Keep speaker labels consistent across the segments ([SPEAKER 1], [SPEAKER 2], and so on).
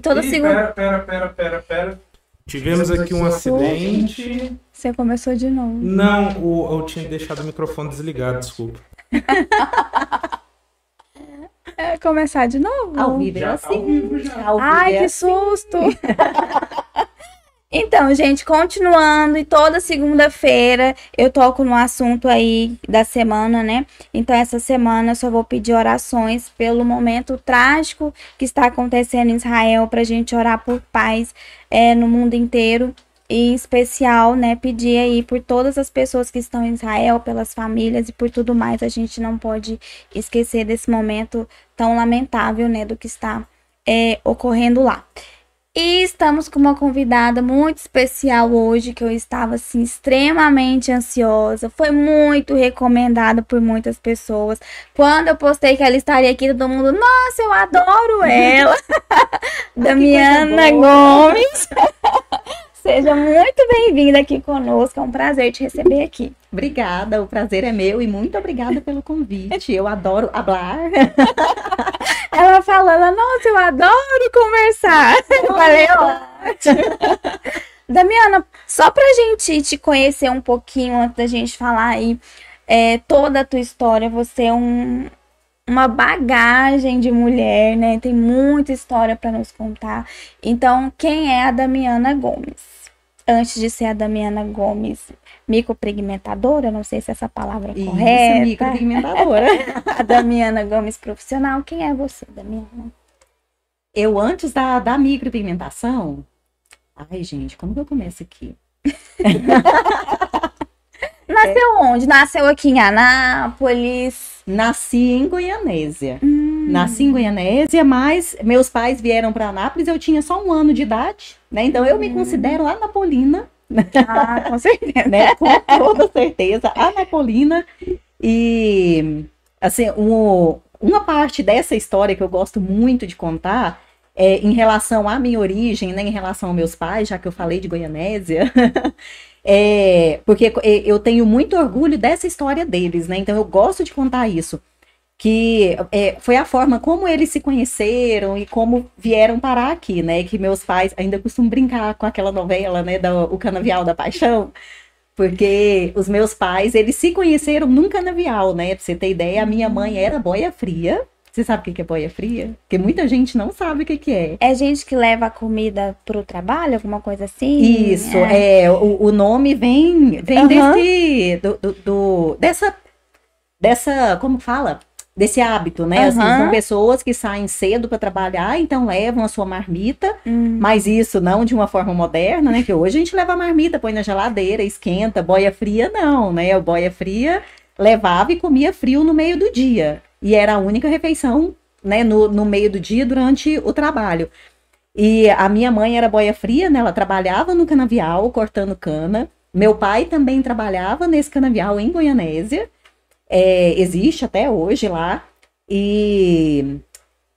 [SPEAKER 1] E toda
[SPEAKER 2] Ih,
[SPEAKER 1] segunda.
[SPEAKER 2] Pera, pera, pera, pera, pera. Tivemos aqui um acidente.
[SPEAKER 1] Você começou de novo.
[SPEAKER 2] Não, o- eu tinha deixado o microfone desligado, desculpa.
[SPEAKER 1] É, começar de novo?
[SPEAKER 3] Ao vivo é
[SPEAKER 2] Já,
[SPEAKER 3] assim.
[SPEAKER 2] ao vivo já.
[SPEAKER 3] Ao vivo
[SPEAKER 1] Ai,
[SPEAKER 3] é
[SPEAKER 1] que
[SPEAKER 3] assim.
[SPEAKER 1] susto! Então, gente, continuando, e toda segunda-feira eu toco no assunto aí da semana, né? Então, essa semana eu só vou pedir orações pelo momento trágico que está acontecendo em Israel, pra gente orar por paz é, no mundo inteiro. E em especial, né, pedir aí por todas as pessoas que estão em Israel, pelas famílias e por tudo mais. A gente não pode esquecer desse momento tão lamentável, né, do que está é, ocorrendo lá. E estamos com uma convidada muito especial hoje, que eu estava assim extremamente ansiosa. Foi muito recomendada por muitas pessoas. Quando eu postei que ela estaria aqui, todo mundo, nossa, eu adoro ela. Damiana
[SPEAKER 3] boa.
[SPEAKER 1] Gomes. Seja muito bem-vinda aqui conosco. É um prazer te receber aqui.
[SPEAKER 3] Obrigada, o prazer é meu e muito obrigada pelo convite. Eu adoro hablar.
[SPEAKER 1] Ela falando, nossa, eu adoro conversar. Eu falei, ótimo. Damiana, só pra gente te conhecer um pouquinho antes da gente falar aí é, toda a tua história, você é um, uma bagagem de mulher, né? Tem muita história pra nos contar. Então, quem é a Damiana Gomes? Antes de ser a Damiana Gomes micropigmentadora, não sei se essa palavra é
[SPEAKER 3] Isso,
[SPEAKER 1] correta.
[SPEAKER 3] micropigmentadora.
[SPEAKER 1] A Damiana Gomes profissional, quem é você, Damiana?
[SPEAKER 3] Eu, antes da, da micropigmentação. Ai, gente, como que eu começo aqui?
[SPEAKER 1] Nasceu onde? Nasceu aqui em Anápolis.
[SPEAKER 3] Nasci em Goianésia.
[SPEAKER 1] Hum,
[SPEAKER 3] Nasci em Goianésia, mas meus pais vieram para Anápolis, eu tinha só um ano de idade, né? Então eu me considero anapolina,
[SPEAKER 1] ah, com certeza.
[SPEAKER 3] né? Com toda certeza, anapolina. E, assim, um- uma parte dessa história que eu gosto muito de contar é em relação à minha origem, né? Em relação aos meus pais, já que eu falei de Goianésia. É, porque eu tenho muito orgulho dessa história deles, né? Então eu gosto de contar isso. Que é, foi a forma como eles se conheceram e como vieram parar aqui, né? Que meus pais ainda costumam brincar com aquela novela, né? Da, o Canavial da Paixão. Porque os meus pais, eles se conheceram num canavial, né? Pra você ter ideia, a minha mãe era boia fria. Você sabe o que é boia fria? Porque muita gente não sabe o que é.
[SPEAKER 1] É gente que leva a comida pro trabalho, alguma coisa assim?
[SPEAKER 3] Isso, é, o, o nome vem, vem
[SPEAKER 1] Aham.
[SPEAKER 3] desse, do, do- do- dessa, dessa, como fala? Desse hábito, né? Assim,
[SPEAKER 1] Aham.
[SPEAKER 3] são pessoas que saem cedo para trabalhar, então levam a sua marmita,
[SPEAKER 1] Hum,
[SPEAKER 3] mas isso não de uma forma moderna, né? Que hoje a gente leva a marmita, põe na geladeira, esquenta, boia fria não, né? O boia fria levava e comia frio no meio do dia. E era a única refeição, né, no, no meio do dia durante o trabalho. E a minha mãe era boia fria, né? Ela trabalhava no canavial, cortando cana. Meu pai também trabalhava nesse canavial em Goianésia. É, existe até hoje lá. E,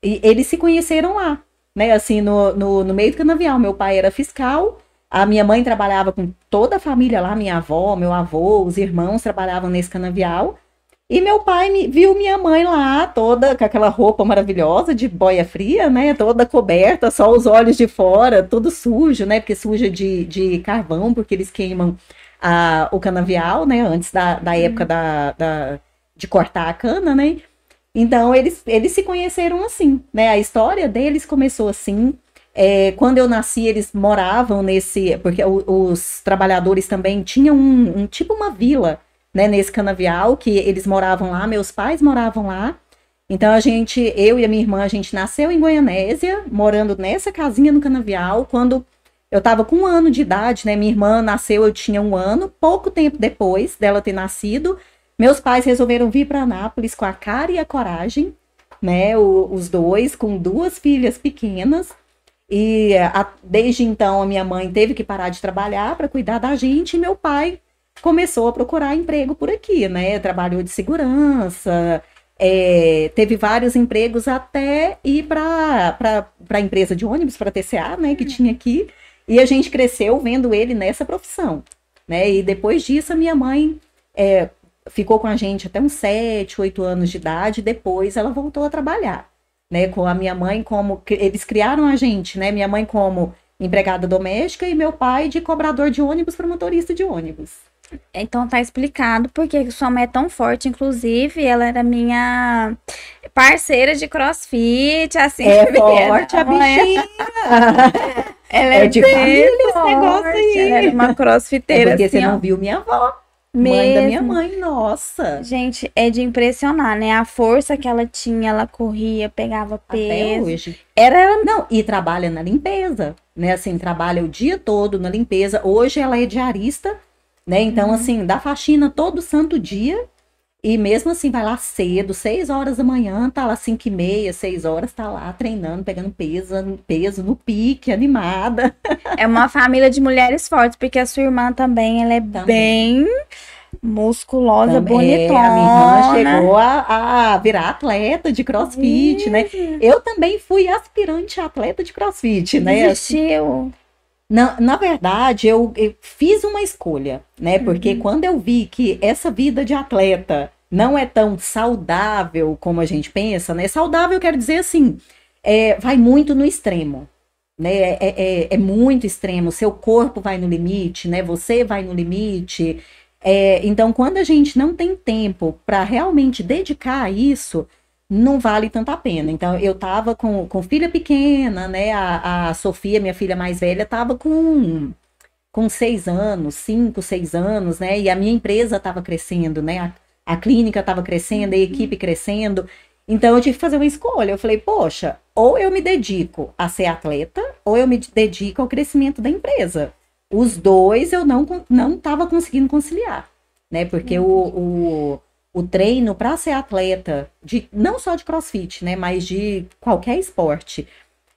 [SPEAKER 3] e eles se conheceram lá, né? Assim, no, no, no meio do canavial. Meu pai era fiscal, a minha mãe trabalhava com toda a família lá, minha avó, meu avô, os irmãos trabalhavam nesse canavial. E meu pai me, viu minha mãe lá, toda com aquela roupa maravilhosa de boia fria, né? Toda coberta, só os olhos de fora, tudo sujo, né? Porque suja de, de carvão, porque eles queimam a, o canavial, né? Antes da, da época da, da- de cortar a cana, né? Então, eles, eles se conheceram assim, né? A história deles começou assim. É, quando eu nasci, eles moravam nesse. Porque o- os trabalhadores também tinham um, um tipo uma vila, né? Nesse canavial, que eles moravam lá, meus pais moravam lá. Então, a gente, eu e a minha irmã, a gente nasceu em Goianésia, morando nessa casinha no canavial. Quando eu tava com um ano de idade, né? Minha irmã nasceu, eu tinha um ano. Pouco tempo depois dela ter nascido, meus pais resolveram vir para Anápolis com a cara e a coragem, né? o- os dois, com duas filhas pequenas. E a- desde então a minha mãe teve que parar de trabalhar para cuidar da gente e meu pai começou a procurar emprego por aqui, né? Trabalhou de segurança, é, teve vários empregos até ir para a empresa de ônibus, para a TCA, né? Que tinha aqui. E a gente cresceu vendo ele nessa profissão, né? E depois disso a minha mãe é, ficou com a gente até uns 7, 8 anos de idade, depois ela voltou a trabalhar. né? Com a minha mãe como eles criaram a gente, né? Minha mãe como empregada doméstica e meu pai de cobrador de ônibus para motorista de ônibus.
[SPEAKER 1] Então tá explicado porque sua mãe é tão forte. Inclusive, ela era minha parceira de crossfit, assim.
[SPEAKER 3] É forte a bichinha.
[SPEAKER 1] ela é, é de família esse negócio aí. Ela era uma crossfiteira.
[SPEAKER 3] É porque
[SPEAKER 1] assim,
[SPEAKER 3] você não viu minha avó. Mesmo. Mãe da minha mãe, nossa.
[SPEAKER 1] Gente, é de impressionar, né? A força que ela tinha, ela corria, pegava peso.
[SPEAKER 3] Até hoje. Era, não, e trabalha na limpeza, né? Assim, trabalha o dia todo na limpeza. Hoje ela é diarista, né? Então, assim, dá faxina todo santo dia. E mesmo assim, vai lá cedo, 6 horas da manhã, tá lá 5 e meia, 6 horas, tá lá treinando, pegando peso, peso no pique, animada.
[SPEAKER 1] É uma família de mulheres fortes, porque a sua irmã também, ela é também. bem musculosa, também, bonitona. É, a
[SPEAKER 3] minha irmã chegou a, a virar atleta de crossfit, né? Eu também fui aspirante atleta de crossfit, né?
[SPEAKER 1] Desistiu.
[SPEAKER 3] Na, na verdade, eu, eu fiz uma escolha, né? Porque uhum. quando eu vi que essa vida de atleta não é tão saudável como a gente pensa, né? Saudável quero dizer assim, é, vai muito no extremo, né? É, é, é, muito extremo. Seu corpo vai no limite, né? Você vai no limite. É, então, quando a gente não tem tempo para realmente dedicar a isso, não vale tanto a pena. Então, eu tava com, com filha pequena, né? A, a Sofia, minha filha mais velha, tava com, com seis anos, cinco, seis anos, né? E a minha empresa tava crescendo, né? A, a clínica tava crescendo, a uhum. equipe crescendo. Então, eu tive que fazer uma escolha. Eu falei, poxa, ou eu me dedico a ser atleta, ou eu me dedico ao crescimento da empresa. Os dois eu não não estava conseguindo conciliar, né? Porque o, o o treino para ser atleta, de, não só de crossfit, né, mas de qualquer esporte,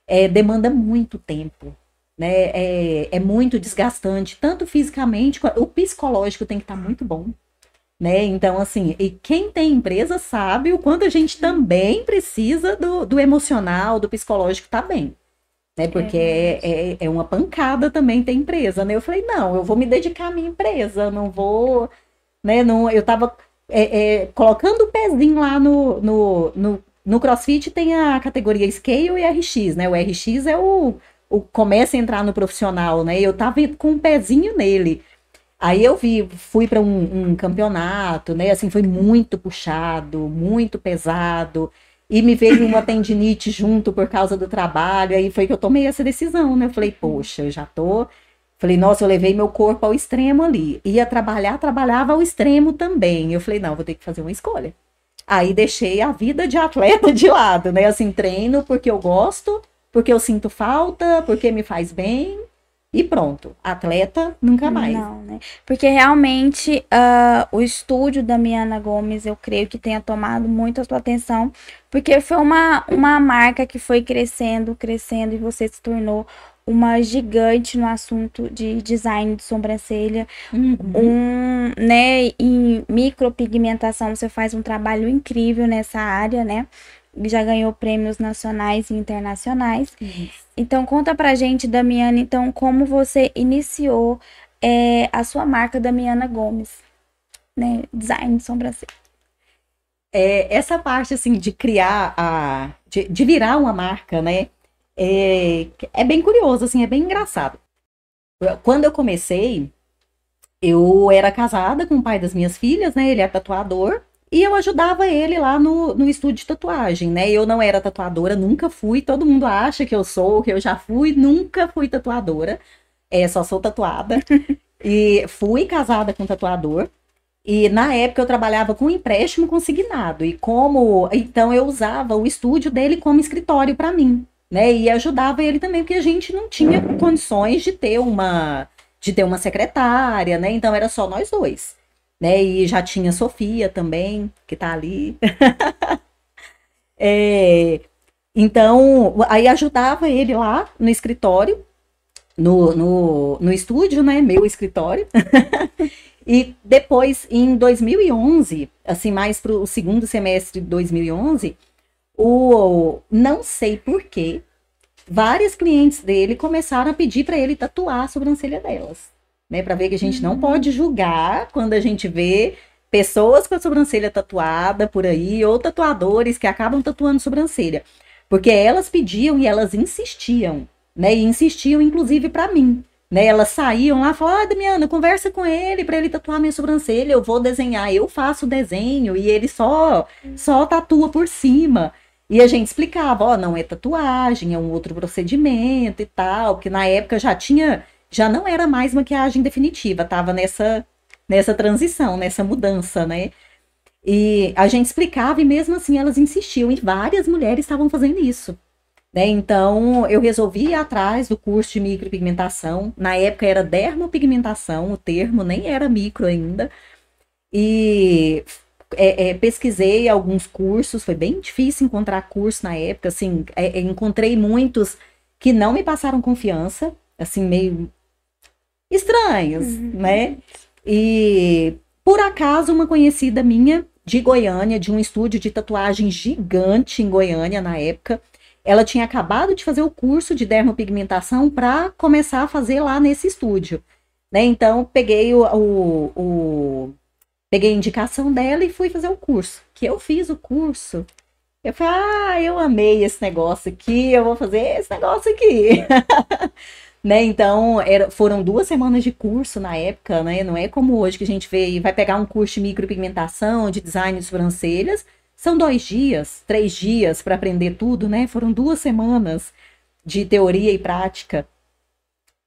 [SPEAKER 3] é, demanda muito tempo. Né? É, é muito desgastante, tanto fisicamente, o psicológico tem que estar tá muito bom. Né? Então, assim, e quem tem empresa sabe o quanto a gente também precisa do, do emocional, do psicológico tá bem. Né? Porque é, é, é, uma pancada também ter empresa, né? Eu falei, não, eu vou me dedicar à minha empresa, não vou, né? Não, eu tava é, é, colocando o pezinho lá no, no, no, no, CrossFit tem a categoria Scale e RX, né? O RX é o, o começa a entrar no profissional, né? Eu tava com um pezinho nele. Aí eu vi, fui para um, um, campeonato, né? Assim, foi muito puxado, muito pesado. E me veio uma tendinite junto por causa do trabalho. Aí foi que eu tomei essa decisão, né? Eu falei, poxa, eu já tô Falei, nossa, eu levei meu corpo ao extremo ali. Ia trabalhar, trabalhava ao extremo também. Eu falei, não, vou ter que fazer uma escolha. Aí deixei a vida de atleta de lado, né? Assim, treino porque eu gosto, porque eu sinto falta, porque me faz bem. E pronto, atleta nunca mais.
[SPEAKER 1] Não, né? Porque realmente uh, o estúdio da Miana Gomes, eu creio que tenha tomado muito a sua atenção, porque foi uma, uma marca que foi crescendo, crescendo, e você se tornou uma gigante no assunto de design de sobrancelha. Uhum. Um, né, em micropigmentação, você faz um trabalho incrível nessa área, né? Já ganhou prêmios nacionais e internacionais. Então, conta pra gente, Damiana, então, como você iniciou é, a sua marca Damiana Gomes, né? Design de sobrancelha.
[SPEAKER 3] É, essa parte, assim, de criar a... De, de virar uma marca, né? É, é bem curioso, assim, é bem engraçado. Quando eu comecei, eu era casada com o pai das minhas filhas, né? Ele é tatuador. E eu ajudava ele lá no, no estúdio de tatuagem, né? Eu não era tatuadora, nunca fui. Todo mundo acha que eu sou, que eu já fui, nunca fui tatuadora. É, só sou tatuada. e fui casada com um tatuador. E na época eu trabalhava com empréstimo consignado. E como. Então eu usava o estúdio dele como escritório para mim né? E ajudava ele também, porque a gente não tinha condições de ter uma de ter uma secretária, né? Então era só nós dois, né? E já tinha Sofia também, que tá ali. é, então, aí ajudava ele lá no escritório, no, no, no estúdio, né? Meu escritório. e depois, em 2011, assim, mais para o segundo semestre de 2011, o não sei porquê, vários clientes dele começaram a pedir para ele tatuar a sobrancelha delas, né? Para ver que a gente não pode julgar quando a gente vê pessoas com a sobrancelha tatuada por aí ou tatuadores que acabam tatuando sobrancelha. Porque elas pediam e elas insistiam, né? E insistiam, inclusive, para mim. Né, elas saíam lá e falavam, ah, Damiana, conversa com ele para ele tatuar minha sobrancelha, eu vou desenhar, eu faço o desenho e ele só só tatua por cima. E a gente explicava, ó, não é tatuagem, é um outro procedimento e tal, porque na época já tinha, já não era mais maquiagem definitiva, tava nessa nessa transição, nessa mudança, né? E a gente explicava e mesmo assim elas insistiam e várias mulheres estavam fazendo isso. Né? Então, eu resolvi ir atrás do curso de micropigmentação. Na época era dermopigmentação, o termo nem era micro ainda. E é, é, pesquisei alguns cursos, foi bem difícil encontrar curso na época, assim, é, é encontrei muitos que não me passaram confiança, assim, meio estranhos, uhum. né? E por acaso uma conhecida minha de Goiânia, de um estúdio de tatuagem gigante em Goiânia na época, ela tinha acabado de fazer o curso de dermopigmentação para começar a fazer lá nesse estúdio. Né? Então, peguei o, o, o, peguei a indicação dela e fui fazer o curso. Que eu fiz o curso. Eu falei, ah, eu amei esse negócio aqui, eu vou fazer esse negócio aqui. né? Então, era, foram duas semanas de curso na época, né? Não é como hoje que a gente vê, vai pegar um curso de micropigmentação, de design de sobrancelhas, são dois dias, três dias para aprender tudo, né? Foram duas semanas de teoria e prática.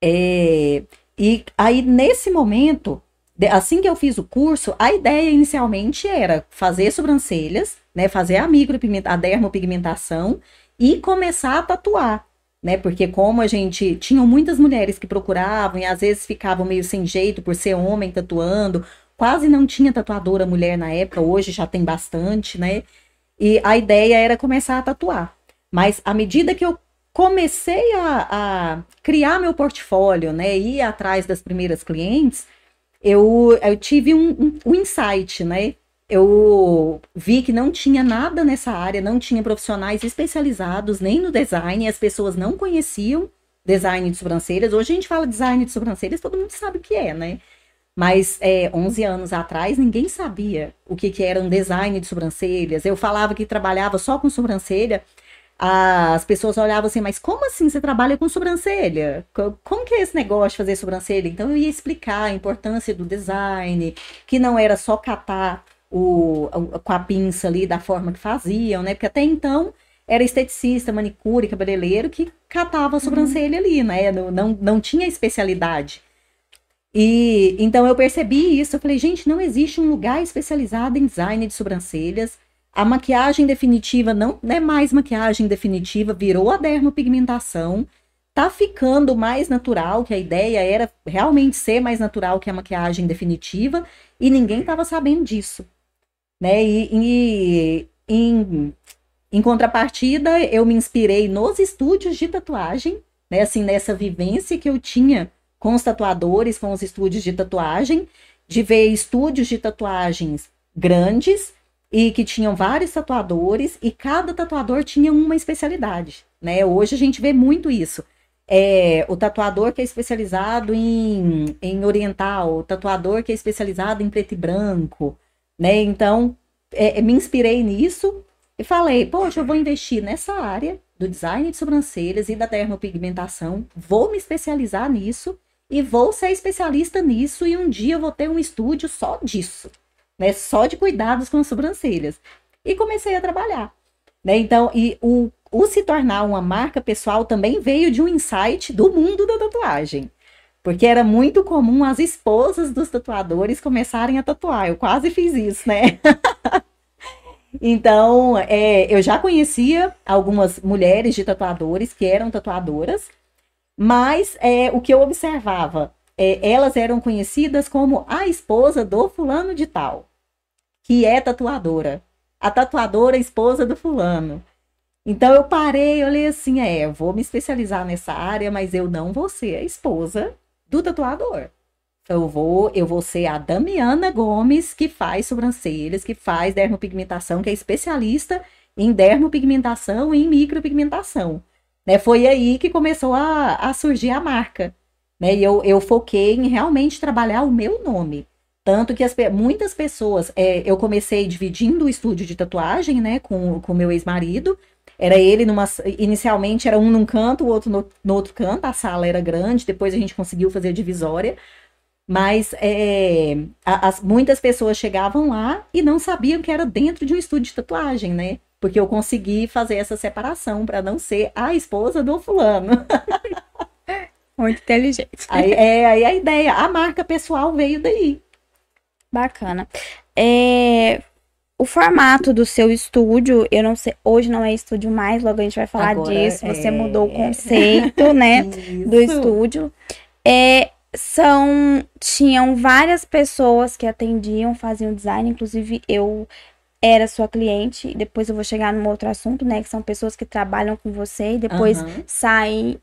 [SPEAKER 3] É, e aí, nesse momento, assim que eu fiz o curso, a ideia inicialmente era fazer sobrancelhas, né? Fazer a micropigmentação, a dermopigmentação e começar a tatuar. Né, porque como a gente tinham muitas mulheres que procuravam e às vezes ficavam meio sem jeito por ser homem tatuando, quase não tinha tatuadora mulher na época, hoje já tem bastante, né? E a ideia era começar a tatuar. Mas à medida que eu comecei a, a criar meu portfólio, né, ir atrás das primeiras clientes, eu, eu tive um, um, um insight, né? eu vi que não tinha nada nessa área, não tinha profissionais especializados nem no design, as pessoas não conheciam design de sobrancelhas. Hoje a gente fala design de sobrancelhas, todo mundo sabe o que é, né? Mas é, 11 anos atrás, ninguém sabia o que, que era um design de sobrancelhas. Eu falava que trabalhava só com sobrancelha. As pessoas olhavam assim, mas como assim você trabalha com sobrancelha? Como que é esse negócio de fazer sobrancelha? Então eu ia explicar a importância do design, que não era só catar o, com a pinça ali da forma que faziam, né? Porque até então era esteticista, manicure, cabeleireiro que catava a uhum. sobrancelha uhum. ali, né? Não, não, não tinha especialidade. E então eu percebi isso, eu falei, gente, não existe um lugar especializado em design de sobrancelhas. A maquiagem definitiva não, é mais maquiagem definitiva, virou a dermopigmentação. Tá ficando mais natural, que a ideia era realmente ser mais natural que a maquiagem definitiva, e ninguém estava sabendo disso. Né? E, e em, em contrapartida, eu me inspirei nos estúdios de tatuagem, né? Assim, nessa vivência que eu tinha com os tatuadores, com os estúdios de tatuagem, de ver estúdios de tatuagens grandes e que tinham vários tatuadores e cada tatuador tinha uma especialidade, né? Hoje a gente vê muito isso. É, o tatuador que é especializado em, em oriental, o tatuador que é especializado em preto e branco, né? Então, é, me inspirei nisso e falei, poxa, eu vou investir nessa área do design de sobrancelhas e da dermopigmentação, vou me especializar nisso e vou ser especialista nisso e um dia vou ter um estúdio só disso, né? Só de cuidados com as sobrancelhas. E comecei a trabalhar, né? Então, e o, o se tornar uma marca pessoal também veio de um insight do mundo da tatuagem. Porque era muito comum as esposas dos tatuadores começarem a tatuar. Eu quase fiz isso, né? então, é, eu já conhecia algumas mulheres de tatuadores que eram tatuadoras, mas é, o que eu observava, é, elas eram conhecidas como a esposa do fulano de tal, que é tatuadora. A tatuadora esposa do fulano. Então eu parei, olhei assim, é, eu vou me especializar nessa área, mas eu não vou ser a esposa do tatuador. Eu vou, eu vou ser a Damiana Gomes, que faz sobrancelhas, que faz dermopigmentação, que é especialista em dermopigmentação e em micropigmentação. Né? Foi aí que começou a, a surgir a marca. Né? E eu, eu foquei em realmente trabalhar o meu nome. Tanto que as, muitas pessoas, é, eu comecei dividindo o estúdio de tatuagem, né, com o meu ex-marido, Era ele numa. Inicialmente era um num canto, o outro no, no outro canto, a sala era grande, depois a gente conseguiu fazer a divisória. Mas é, as, muitas pessoas chegavam lá e não sabiam que era dentro de um estúdio de tatuagem, né? Porque eu consegui fazer essa separação para não ser a esposa do fulano.
[SPEAKER 1] Muito inteligente.
[SPEAKER 3] Aí, é, aí a ideia, a marca pessoal veio daí.
[SPEAKER 1] Bacana. É, o formato do seu estúdio, eu não sei, hoje não é estúdio mais, logo a gente vai falar Agora disso. Você é... mudou o conceito, né, do estúdio. É, são tinham várias pessoas que atendiam, faziam design, inclusive eu era sua cliente, depois eu vou chegar num outro assunto, né, que são pessoas que trabalham com você e depois uhum. saem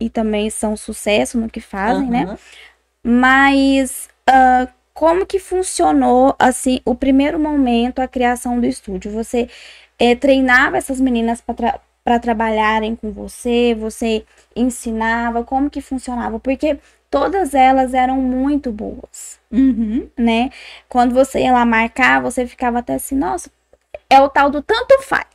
[SPEAKER 1] e também são sucesso no que fazem, uhum. né? Mas uh, como que funcionou, assim, o primeiro momento, a criação do estúdio? Você é, treinava essas meninas para tra trabalharem com você? Você ensinava? Como que funcionava? Porque todas elas eram muito boas,
[SPEAKER 3] uhum.
[SPEAKER 1] né? Quando você ia lá marcar, você ficava até assim, nossa, é o tal do tanto faz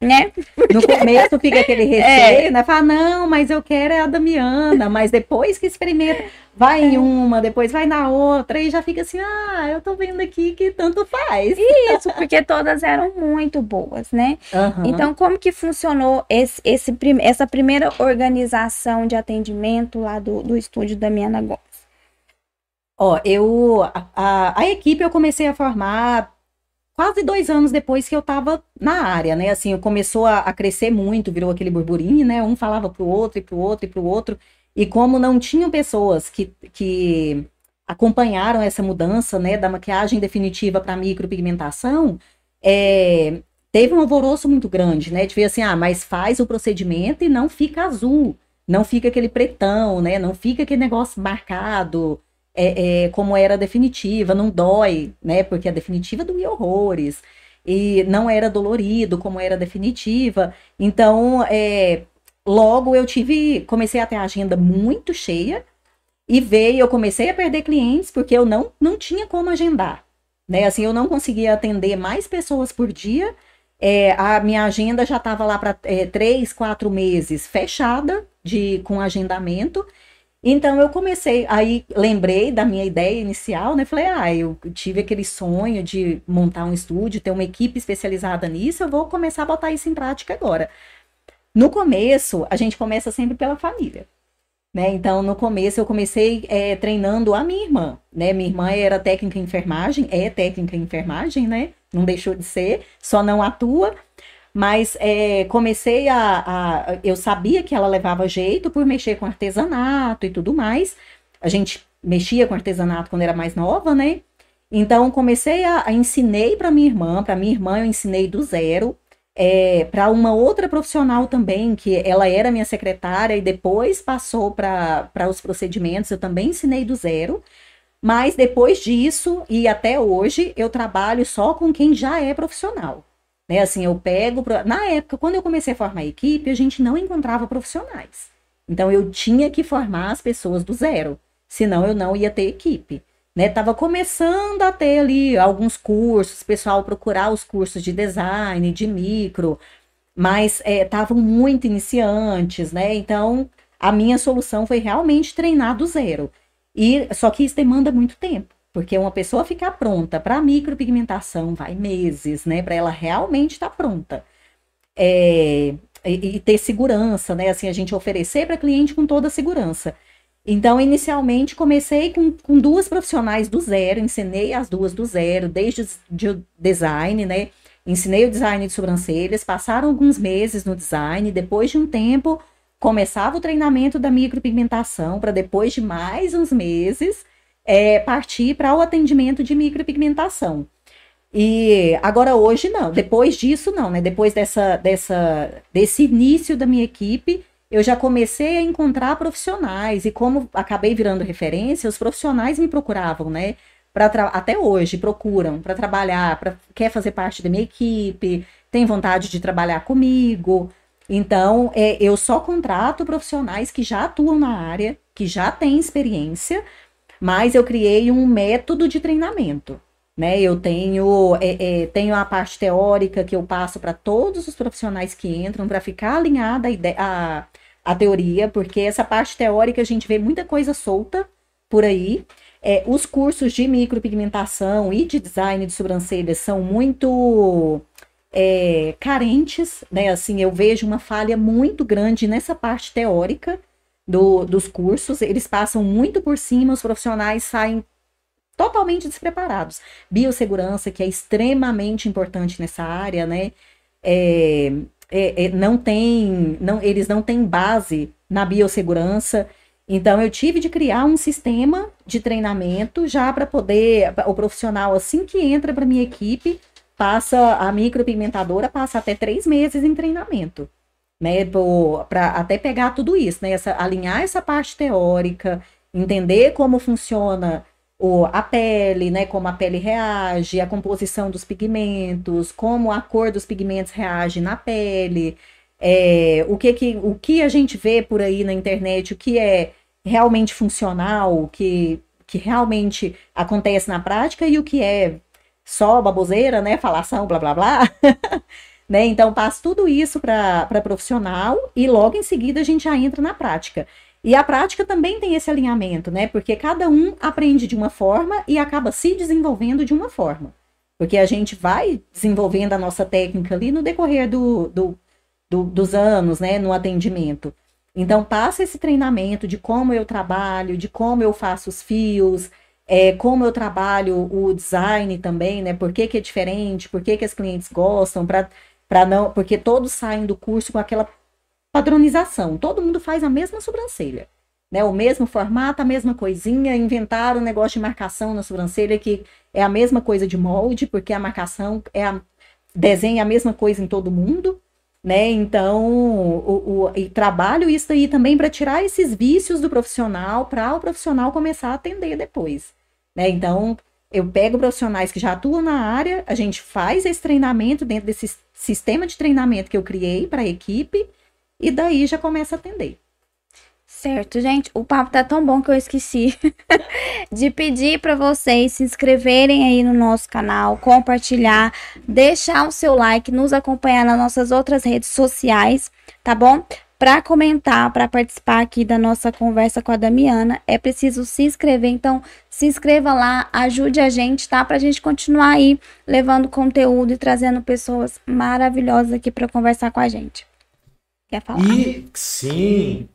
[SPEAKER 1] né?
[SPEAKER 3] No começo fica aquele receio, é. né? Fala, não, mas eu quero é a Damiana, mas depois que experimenta, vai em é. uma, depois vai na outra, e já fica assim, ah, eu tô vendo aqui que tanto faz.
[SPEAKER 1] Isso, porque todas eram muito boas, né? Uhum. Então, como que funcionou esse, esse, essa primeira organização de atendimento lá do, do estúdio Damiana Gomes?
[SPEAKER 3] Ó, eu, a, a, a equipe eu comecei a formar quase dois anos depois que eu estava na área, né? Assim, começou a, a, crescer muito, virou aquele burburinho, né? Um falava pro outro, e pro outro, e pro outro. E como não tinham pessoas que, que acompanharam essa mudança, né, da maquiagem definitiva para micropigmentação, é, teve um alvoroço muito grande, né? De ver assim, ah, mas faz o procedimento e não fica azul, não fica aquele pretão, né? Não fica aquele negócio marcado, é, é, como era definitiva, não dói, né? Porque a definitiva doía horrores. E não era dolorido como era definitiva. Então, é, logo eu tive, comecei a ter a agenda muito cheia e veio, eu comecei a perder clientes porque eu não, não tinha como agendar. Né? Assim, eu não conseguia atender mais pessoas por dia. É, a minha agenda já estava lá para é, três, quatro meses fechada de com agendamento. Então eu comecei, aí lembrei da minha ideia inicial, né? Falei, ah, eu tive aquele sonho de montar um estúdio, ter uma equipe especializada nisso, eu vou começar a botar isso em prática agora. No começo, a gente começa sempre pela família. Né? Então, no começo, eu comecei é, treinando a minha irmã. Né? Minha irmã era técnica em enfermagem, é técnica em enfermagem, né? Não deixou de ser, só não atua. Mas é, comecei a, a. Eu sabia que ela levava jeito por mexer com artesanato e tudo mais. A gente mexia com artesanato quando era mais nova, né? Então comecei a, a ensinei para minha irmã, para minha irmã eu ensinei do zero, é, para uma outra profissional também que ela era minha secretária e depois passou para os procedimentos, eu também ensinei do zero. Mas depois disso e até hoje eu trabalho só com quem já é profissional. Né? Assim, eu pego. Na época, quando eu comecei a formar a equipe, a gente não encontrava profissionais. Então, eu tinha que formar as pessoas do zero. Senão, eu não ia ter equipe. Né? Tava começando a ter ali alguns cursos, pessoal procurar os cursos de design, de micro, mas estavam é, muito iniciantes, né? Então, a minha solução foi realmente treinar do zero. E só que isso demanda muito tempo. Porque uma pessoa ficar pronta para micropigmentação vai meses, né? Para ela realmente estar tá pronta. É, e, e, ter segurança, né? Assim, a gente oferecer para cliente com toda a segurança. Então, inicialmente, comecei com, com duas profissionais do zero, ensinei as duas do zero, desde o design, né? Ensinei o design de sobrancelhas, passaram alguns meses no design, depois de um tempo, começava o treinamento da micropigmentação, para depois de mais uns meses, é, partir para o atendimento de micropigmentação. E agora hoje não, depois disso não, né? Depois dessa, dessa, desse início da minha equipe, eu já comecei a encontrar profissionais e como acabei virando referência, os profissionais me procuravam, né? Pra até hoje procuram para trabalhar, para quer fazer parte da minha equipe, tem vontade de trabalhar comigo. Então, é, eu só contrato profissionais que já atuam na área, que já têm experiência mas eu criei um método de treinamento. Né? Eu tenho, é, é, tenho a parte teórica que eu passo para todos os profissionais que entram para ficar alinhada a, ide- a, a teoria, porque essa parte teórica a gente vê muita coisa solta por aí. É, os cursos de micropigmentação e de design de sobrancelhas são muito é, carentes, né? Assim, eu vejo uma falha muito grande nessa parte teórica do, dos cursos. Eles passam muito por cima, os profissionais saem totalmente despreparados. Biossegurança, que é extremamente importante nessa área, né? É, é, é, não tem, não, eles não têm base na biossegurança. Então, eu tive de criar um sistema de treinamento já para poder, o profissional, assim que entra para minha equipe, passa, a micropigmentadora passa até três meses em treinamento, né? Para até pegar tudo isso, né? Essa, alinhar essa parte teórica, entender como funciona o, a pele, né? Como a pele reage, a composição dos pigmentos, como a cor dos pigmentos reage na pele, é, o, que, que, o que a gente vê por aí na internet, o que é realmente funcional, o que, que realmente acontece na prática e o que é só baboseira, né? Falação, blá blá blá. né? Então, passo tudo isso para profissional e logo em seguida a gente já entra na prática. E a prática também tem esse alinhamento, né? Porque cada um aprende de uma forma e acaba se desenvolvendo de uma forma. Porque a gente vai desenvolvendo a nossa técnica ali no decorrer do, do, do, dos anos, né? No atendimento. Então, passa esse treinamento de como eu trabalho, de como eu faço os fios, é, como eu trabalho o design também, né? Por que, que é diferente, por que, que as clientes gostam, para não. Porque todos saem do curso com aquela padronização. Todo mundo faz a mesma sobrancelha. Né, o mesmo formato, a mesma coisinha, inventaram um negócio de marcação na sobrancelha que é a mesma coisa de molde, porque a marcação é a, desenha a mesma coisa em todo mundo, né? Então, o, o, e trabalho isso aí também para tirar esses vícios do profissional, para o profissional começar a atender depois, né? Então, eu pego profissionais que já atuam na área, a gente faz esse treinamento dentro desse sistema de treinamento que eu criei para a equipe e daí já começa a atender.
[SPEAKER 1] Certo, gente. O papo tá tão bom que eu esqueci de pedir para vocês se inscreverem aí no nosso canal, compartilhar, deixar o seu like, nos acompanhar nas nossas outras redes sociais, tá bom? Para comentar, para participar aqui da nossa conversa com a Damiana, é preciso se inscrever. Então, se inscreva lá, ajude a gente, tá? Para a gente continuar aí levando conteúdo e trazendo pessoas maravilhosas aqui para conversar com a gente. Quer falar?
[SPEAKER 2] E sim,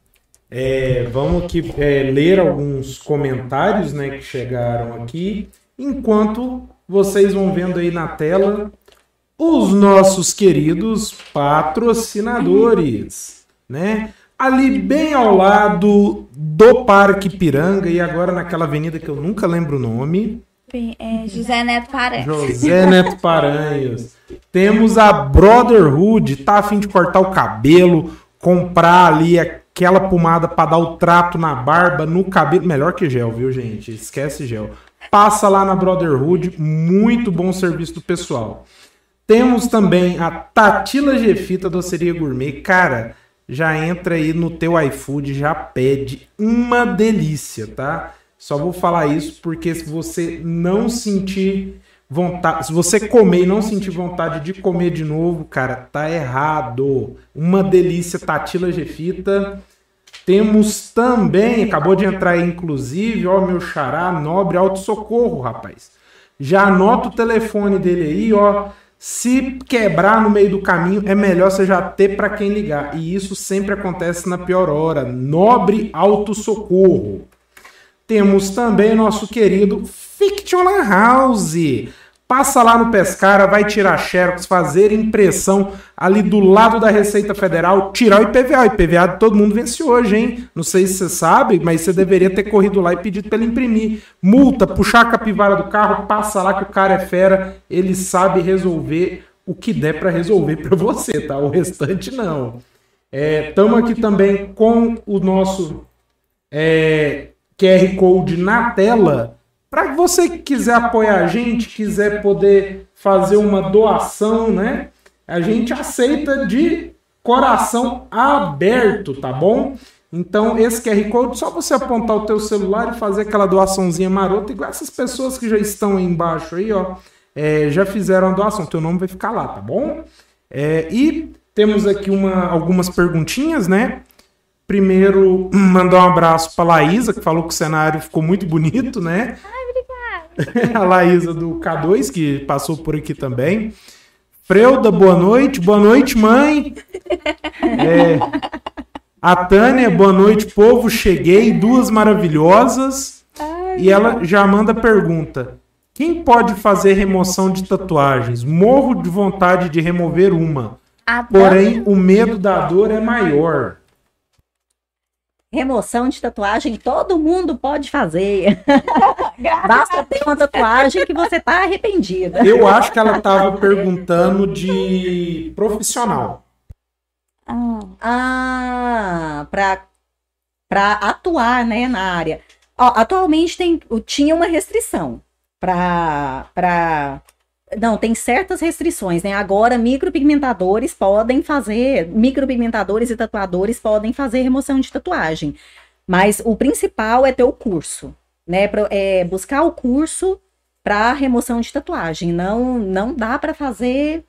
[SPEAKER 2] é, vamos aqui é, ler alguns comentários né, que chegaram aqui, enquanto vocês vão vendo aí na tela os nossos queridos patrocinadores, né? Ali bem ao lado do Parque Piranga e agora naquela avenida que eu nunca lembro o nome.
[SPEAKER 1] É, José Neto Paranhos.
[SPEAKER 2] José Neto Paranhos. Temos a Brotherhood, tá a fim de cortar o cabelo, comprar ali aquela pomada para dar o trato na barba, no cabelo. Melhor que gel, viu, gente? Esquece gel. Passa lá na Brotherhood, muito bom serviço do pessoal. Temos também a Tatila Gefita Doceria Gourmet. Cara, já entra aí no teu iFood, já pede uma delícia, tá? Só vou falar isso porque se você não sentir vontade, se você comer e não sentir vontade de comer de novo, cara, tá errado. Uma delícia, Tatila Gefita. Temos também, acabou de entrar aí, inclusive, ó, meu xará, Nobre Auto Socorro, rapaz. Já anota o telefone dele aí, ó. Se quebrar no meio do caminho, é melhor você já ter para quem ligar. E isso sempre acontece na pior hora. Nobre Auto Socorro. Temos também nosso querido Fiction House. Passa lá no Pescara, vai tirar xerox, fazer impressão ali do lado da Receita Federal, tirar o IPVA. O IPVA todo mundo vence hoje, hein? Não sei se você sabe, mas você deveria ter corrido lá e pedido para ele imprimir. Multa, puxar a capivara do carro, passa lá que o cara é fera, ele sabe resolver o que der para resolver para você, tá? O restante não. Estamos é, aqui também com o nosso é, QR Code na tela para você que quiser apoiar a gente, quiser poder fazer uma doação, né? A gente aceita de coração aberto, tá bom? Então, esse QR Code, só você apontar o teu celular e fazer aquela doaçãozinha marota, igual essas pessoas que já estão aí embaixo aí, ó, é, já fizeram a doação. Teu nome vai ficar lá, tá bom? É, e temos aqui uma, algumas perguntinhas, né? Primeiro, mandar um abraço para Laísa, que falou que o cenário ficou muito bonito, né? Ai, obrigada. a Laísa do K2, que passou por aqui também. Freuda, boa noite. Boa noite, mãe. É, a Tânia, boa noite, povo. Cheguei, duas maravilhosas. E ela já manda pergunta: Quem pode fazer remoção de tatuagens? Morro de vontade de remover uma. Porém, o medo da dor é maior.
[SPEAKER 3] Remoção de tatuagem todo mundo pode fazer. Basta ter uma tatuagem que você tá arrependida.
[SPEAKER 2] Eu acho que ela tava perguntando de profissional.
[SPEAKER 3] Ah, ah para para atuar, né, na área. Ó, atualmente tem, tinha uma restrição para para não, tem certas restrições, né? Agora, micropigmentadores podem fazer, micropigmentadores e tatuadores podem fazer remoção de tatuagem. Mas o principal é ter o curso, né? É buscar o curso para remoção de tatuagem. Não, não dá para fazer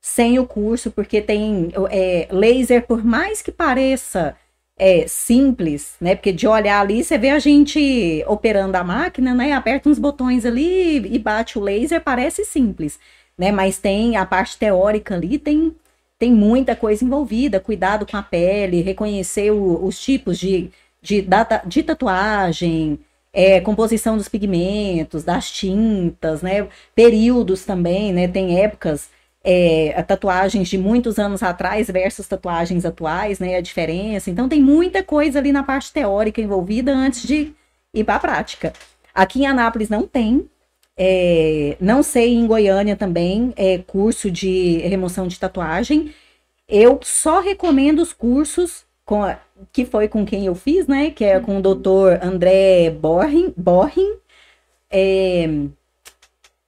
[SPEAKER 3] sem o curso, porque tem é, laser, por mais que pareça é, simples, né? Porque de olhar ali, você vê a gente operando a máquina, né? Aperta uns botões ali e bate o laser, parece simples, né? Mas tem a parte teórica ali, tem, tem muita coisa envolvida, cuidado com a pele, reconhecer o, os tipos de, de, data, de tatuagem, é, composição dos pigmentos, das tintas, né? Períodos também, né? Tem épocas é, tatuagens de muitos anos atrás versus tatuagens atuais, né? A diferença. Então tem muita coisa ali na parte teórica envolvida antes de ir para a prática. Aqui em Anápolis não tem. É, não sei em Goiânia também é curso de remoção de tatuagem. Eu só recomendo os cursos com a, que foi com quem eu fiz, né? Que é com o doutor André Borrin. Borrin é,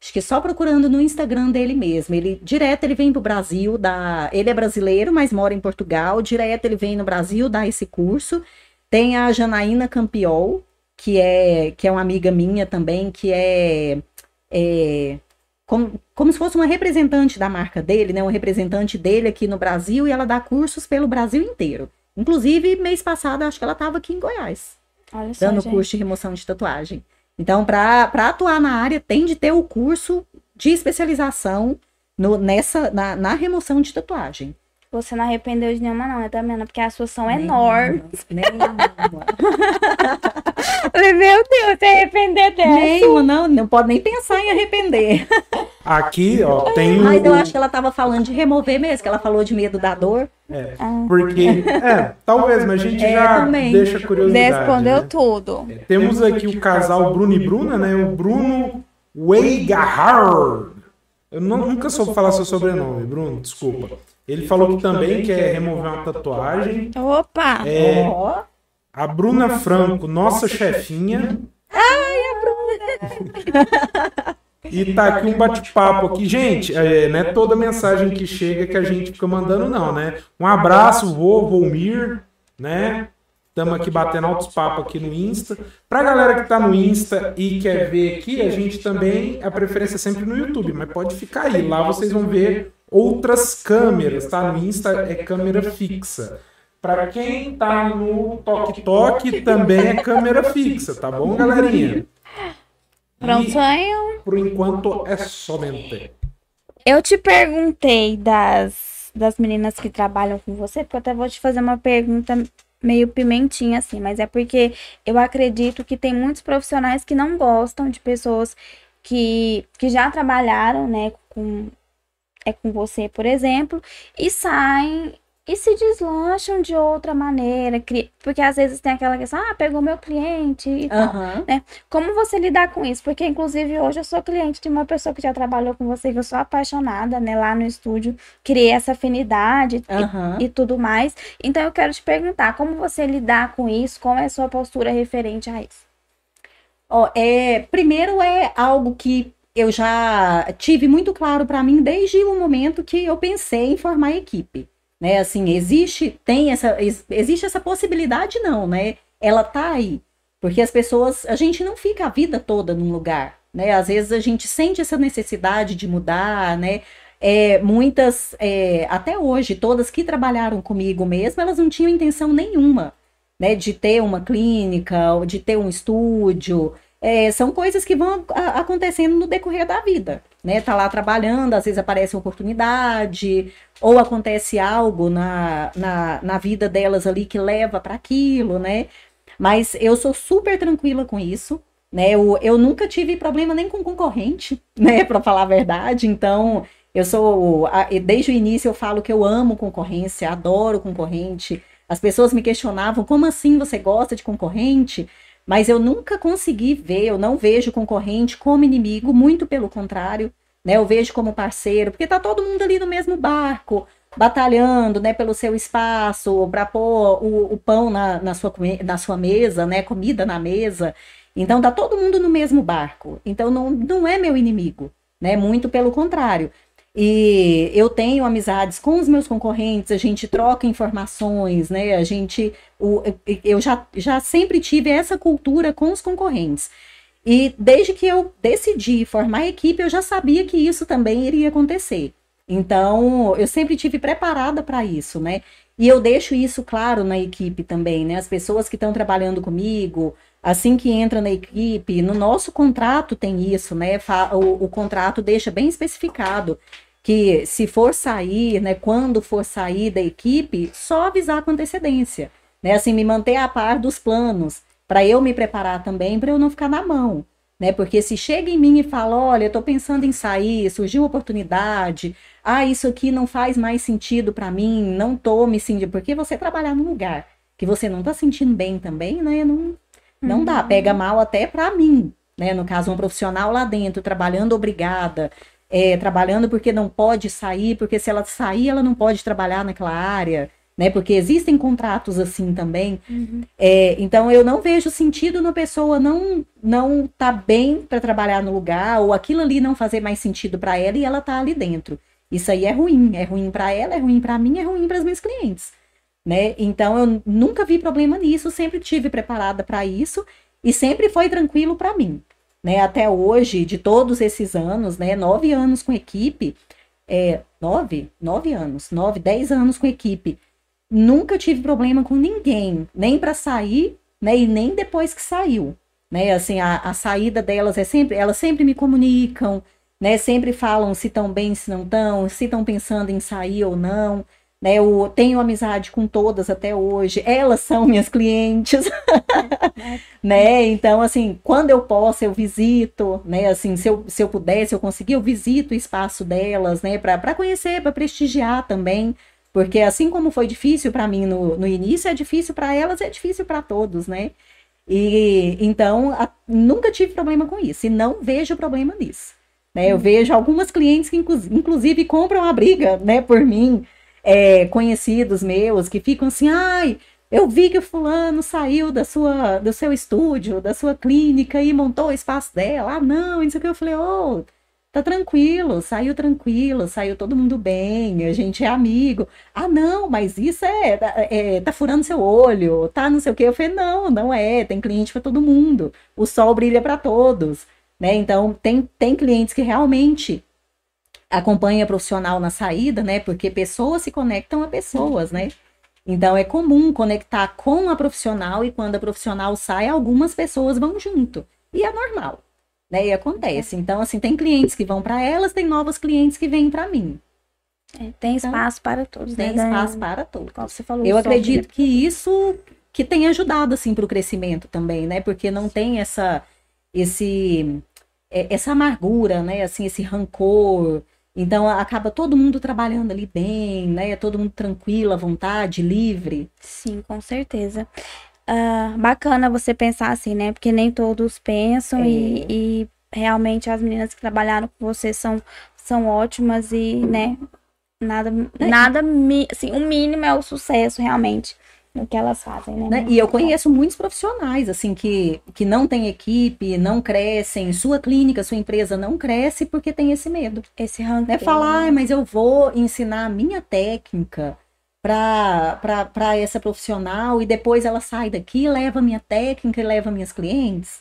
[SPEAKER 3] Acho que só procurando no Instagram dele mesmo. Ele direto ele vem pro Brasil, dá, ele é brasileiro, mas mora em Portugal. Direto ele vem no Brasil dar esse curso. Tem a Janaína Campiol, que é que é uma amiga minha também, que é, é como, como se fosse uma representante da marca dele, né? Um representante dele aqui no Brasil e ela dá cursos pelo Brasil inteiro. Inclusive, mês passado, acho que ela estava aqui em Goiás. Olha só, dando curso de remoção de tatuagem. Então, para atuar na área, tem de ter o curso de especialização no, nessa, na, na remoção de tatuagem.
[SPEAKER 1] Você não arrependeu de nenhuma, não, né, Tamiana? Porque as suas são nem enormes. Nenhuma. Meu Deus, você arrepender dessa.
[SPEAKER 3] Nenhuma, não, não pode nem pensar em arrepender.
[SPEAKER 2] Aqui, ó, tem
[SPEAKER 3] Mas eu acho que ela estava falando de remover mesmo, que ela falou de medo da dor.
[SPEAKER 2] É, ah. porque, é, talvez, mas a gente é, já também. deixa curiosidade.
[SPEAKER 1] Respondeu né? tudo.
[SPEAKER 2] É, temos aqui o casal Bruno e Bruna, né? O Bruno Weigahard. Eu não, nunca soube falar seu sobrenome, Bruno, desculpa. Ele falou que também quer remover uma tatuagem.
[SPEAKER 1] Opa!
[SPEAKER 2] É, a Bruna Franco, nossa chefinha.
[SPEAKER 1] Ai, a Bruna!
[SPEAKER 2] E tá aqui um bate-papo aqui. Gente, é, não é toda mensagem que chega que a gente fica mandando, não, né? Um abraço, vô, Volmir, né? Estamos aqui batendo altos papos aqui no Insta. Pra galera que tá no Insta e quer ver aqui, a gente também, a preferência é sempre no YouTube, mas pode ficar aí. Lá vocês vão ver outras câmeras, tá? No Insta é câmera fixa. Para quem tá no Tok Tok, também é câmera fixa, tá bom, galerinha?
[SPEAKER 1] Prontinho?
[SPEAKER 2] Por enquanto é somente.
[SPEAKER 1] Eu te perguntei das, das meninas que trabalham com você, porque eu até vou te fazer uma pergunta meio pimentinha assim, mas é porque eu acredito que tem muitos profissionais que não gostam de pessoas que, que já trabalharam, né, com é com você, por exemplo, e saem e se deslancham de outra maneira, porque às vezes tem aquela questão, ah, pegou meu cliente e uhum. tal, né? Como você lidar com isso? Porque, inclusive, hoje eu sou cliente de uma pessoa que já trabalhou com você, que eu sou apaixonada, né, lá no estúdio, criei essa afinidade uhum. e, e, tudo mais. Então, eu quero te perguntar, como você lidar com isso? Qual é a sua postura referente a isso?
[SPEAKER 3] Oh, é, primeiro é algo que eu já tive muito claro para mim desde o momento que eu pensei em formar equipe né? Assim, existe, tem essa, existe essa possibilidade não, né? Ela tá aí. Porque as pessoas, a gente não fica a vida toda num lugar, né? Às vezes a gente sente essa necessidade de mudar, né? É, muitas, é, até hoje, todas que trabalharam comigo mesmo, elas não tinham intenção nenhuma, né? De ter uma clínica, ou de ter um estúdio. É, são coisas que vão a, acontecendo no decorrer da vida, né? Tá lá trabalhando, às vezes aparece uma oportunidade, ou acontece algo na, na, na vida delas ali que leva para aquilo, né? Mas eu sou super tranquila com isso, né? Eu, eu nunca tive problema nem com concorrente, né? Para falar a verdade. Então, eu sou. Desde o início eu falo que eu amo concorrência, adoro concorrente. As pessoas me questionavam, como assim você gosta de concorrente? Mas eu nunca consegui ver, eu não vejo concorrente como inimigo, muito pelo contrário, né? Eu vejo como parceiro, porque tá todo mundo ali no mesmo barco batalhando, né, pelo seu espaço, para pôr o, o pão na, na, sua, na sua mesa, né, comida na mesa. Então tá todo mundo no mesmo barco. Então não, não é meu inimigo, né? Muito pelo contrário. E eu tenho amizades com os meus concorrentes, a gente troca informações, né? A gente, o, eu já, já sempre tive essa cultura com os concorrentes. E desde que eu decidi formar equipe, eu já sabia que isso também iria acontecer. Então, eu sempre tive preparada para isso, né? E eu deixo isso claro na equipe também, né? As pessoas que estão trabalhando comigo, assim que entra na equipe, no nosso contrato tem isso, né? O, o contrato deixa bem especificado que se for sair, né, quando for sair da equipe, só avisar com antecedência, né? Assim, me manter a par dos planos, para eu me preparar também, para eu não ficar na mão né? Porque se chega em mim e fala, olha, estou pensando em sair, surgiu oportunidade, ah, isso aqui não faz mais sentido para mim, não tô me sentindo, porque você trabalhar num lugar que você não está sentindo bem também, né? Não, não uhum. dá, pega mal até para mim, né? No caso, um profissional lá dentro, trabalhando obrigada, é, trabalhando porque não pode sair, porque se ela sair, ela não pode trabalhar naquela área né? Porque existem contratos assim também. Uhum. É, então eu não vejo sentido na pessoa não não tá bem para trabalhar no lugar ou aquilo ali não fazer mais sentido para ela e ela tá ali dentro. Isso aí é ruim, é ruim para ela, é ruim para mim, é ruim para os meus clientes, né? Então eu nunca vi problema nisso, sempre tive preparada para isso e sempre foi tranquilo para mim, né? Até hoje, de todos esses anos, né? Nove anos com equipe, é, nove, nove anos, nove, dez anos com equipe nunca tive problema com ninguém, nem para sair, né, e nem depois que saiu, né? Assim, a, a saída delas é sempre, elas sempre me comunicam, né? Sempre falam se estão bem, se não estão, se estão pensando em sair ou não. Né, eu tenho amizade com todas até hoje, elas são minhas clientes, né? Então, assim, quando eu posso, eu visito, né? Assim, se eu, se eu puder, se eu conseguir, eu visito o espaço delas, né? Para conhecer, para prestigiar também, porque assim como foi difícil para mim no, no início, é difícil para elas, é difícil para todos, né? E então a, nunca tive problema com isso e não vejo problema nisso. Né? Eu uhum. vejo algumas clientes que inclusive compram a briga, né, por mim, é, conhecidos meus que ficam assim, ai, eu vi que o fulano saiu da sua, do seu estúdio, da sua clínica e montou o espaço dela. Ah, não, isso que eu falei, oh, Tá tranquilo, saiu tranquilo, saiu todo mundo bem, a gente é amigo. Ah, não, mas isso é, é tá furando seu olho, tá não sei o quê. Eu falei, não, não é, tem cliente para todo mundo. O sol brilha para todos, né? Então, tem, tem clientes que realmente acompanha profissional na saída, né? Porque pessoas se conectam a pessoas, né? Então é comum conectar com a profissional e quando a profissional sai, algumas pessoas vão junto. E é normal. Né? E acontece. Então, assim, tem clientes que vão para elas, tem novos clientes que vêm para mim.
[SPEAKER 1] É, tem espaço então, para todos.
[SPEAKER 3] Tem né, espaço para todos. Como você falou. Eu acredito que isso que tem ajudado assim para o crescimento também, né? Porque não tem essa esse é, essa amargura, né? Assim, esse rancor. Então acaba todo mundo trabalhando ali bem, né? Todo mundo tranquilo, à vontade, livre.
[SPEAKER 1] Sim, com certeza uh, bacana você pensar assim, né? Porque nem todos pensam é. e, e, realmente as meninas que trabalharam com você são, são ótimas e, né? Nada, é. nada, assim, o mínimo é o sucesso realmente no que elas fazem, né?
[SPEAKER 3] né? E eu conheço muitos profissionais, assim, que, que não têm equipe, não crescem, sua clínica, sua empresa não cresce porque tem esse medo.
[SPEAKER 1] Esse rancor.
[SPEAKER 3] É falar, ah, mas eu vou ensinar a minha técnica para essa profissional e depois ela sai daqui, leva minha técnica e leva minhas clientes?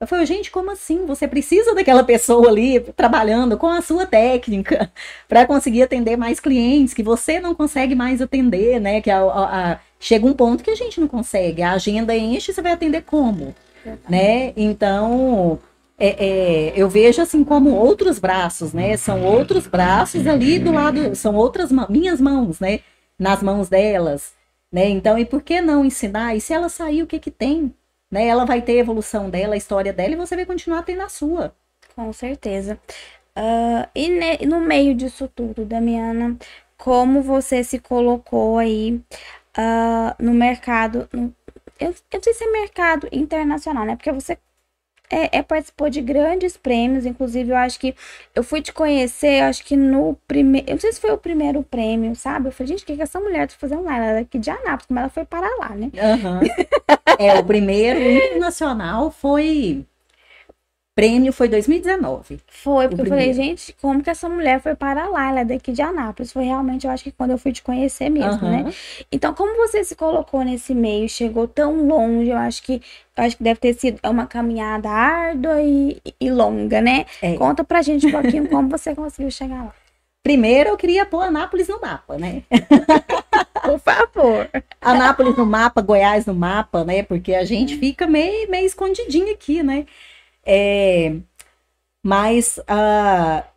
[SPEAKER 3] Eu falei, gente, como assim? Você precisa daquela pessoa ali trabalhando com a sua técnica para conseguir atender mais clientes que você não consegue mais atender, né? Que a, a, a, chega um ponto que a gente não consegue. A agenda enche, você vai atender como? Né? Então, é, é, eu vejo assim como outros braços, né? São outros braços ali do lado, são outras minhas mãos, né? Nas mãos delas, né? Então, e por que não ensinar? E se ela sair, o que que tem? Né? Ela vai ter a evolução dela, a história dela, e você vai continuar tendo a sua.
[SPEAKER 1] Com certeza. Uh, e ne, no meio disso tudo, Damiana, como você se colocou aí uh, no mercado, no, eu, eu não sei se é mercado internacional, né? Porque você é, é, participou de grandes prêmios, inclusive eu acho que eu fui te conhecer, eu acho que no primeiro, eu não sei se foi o primeiro prêmio, sabe? Eu falei, gente, o que, que essa mulher tá fazendo lá? Ela é daqui de Anápolis, como ela foi para lá, né?
[SPEAKER 3] Uhum. é, o primeiro internacional foi prêmio foi 2019.
[SPEAKER 1] Foi, porque eu falei, gente, como que essa mulher foi para lá? Ela é daqui de Anápolis. Foi realmente, eu acho que quando eu fui te conhecer mesmo, uhum. né? Então, como você se colocou nesse meio, chegou tão longe, eu acho que eu acho que deve ter sido uma caminhada árdua e, e longa, né? É. Conta pra gente um pouquinho como você conseguiu chegar lá.
[SPEAKER 3] Primeiro, eu queria pôr Anápolis no mapa, né?
[SPEAKER 1] Por favor.
[SPEAKER 3] Anápolis no mapa, Goiás no mapa, né? Porque a gente fica meio, meio escondidinho aqui, né? É, mas uh,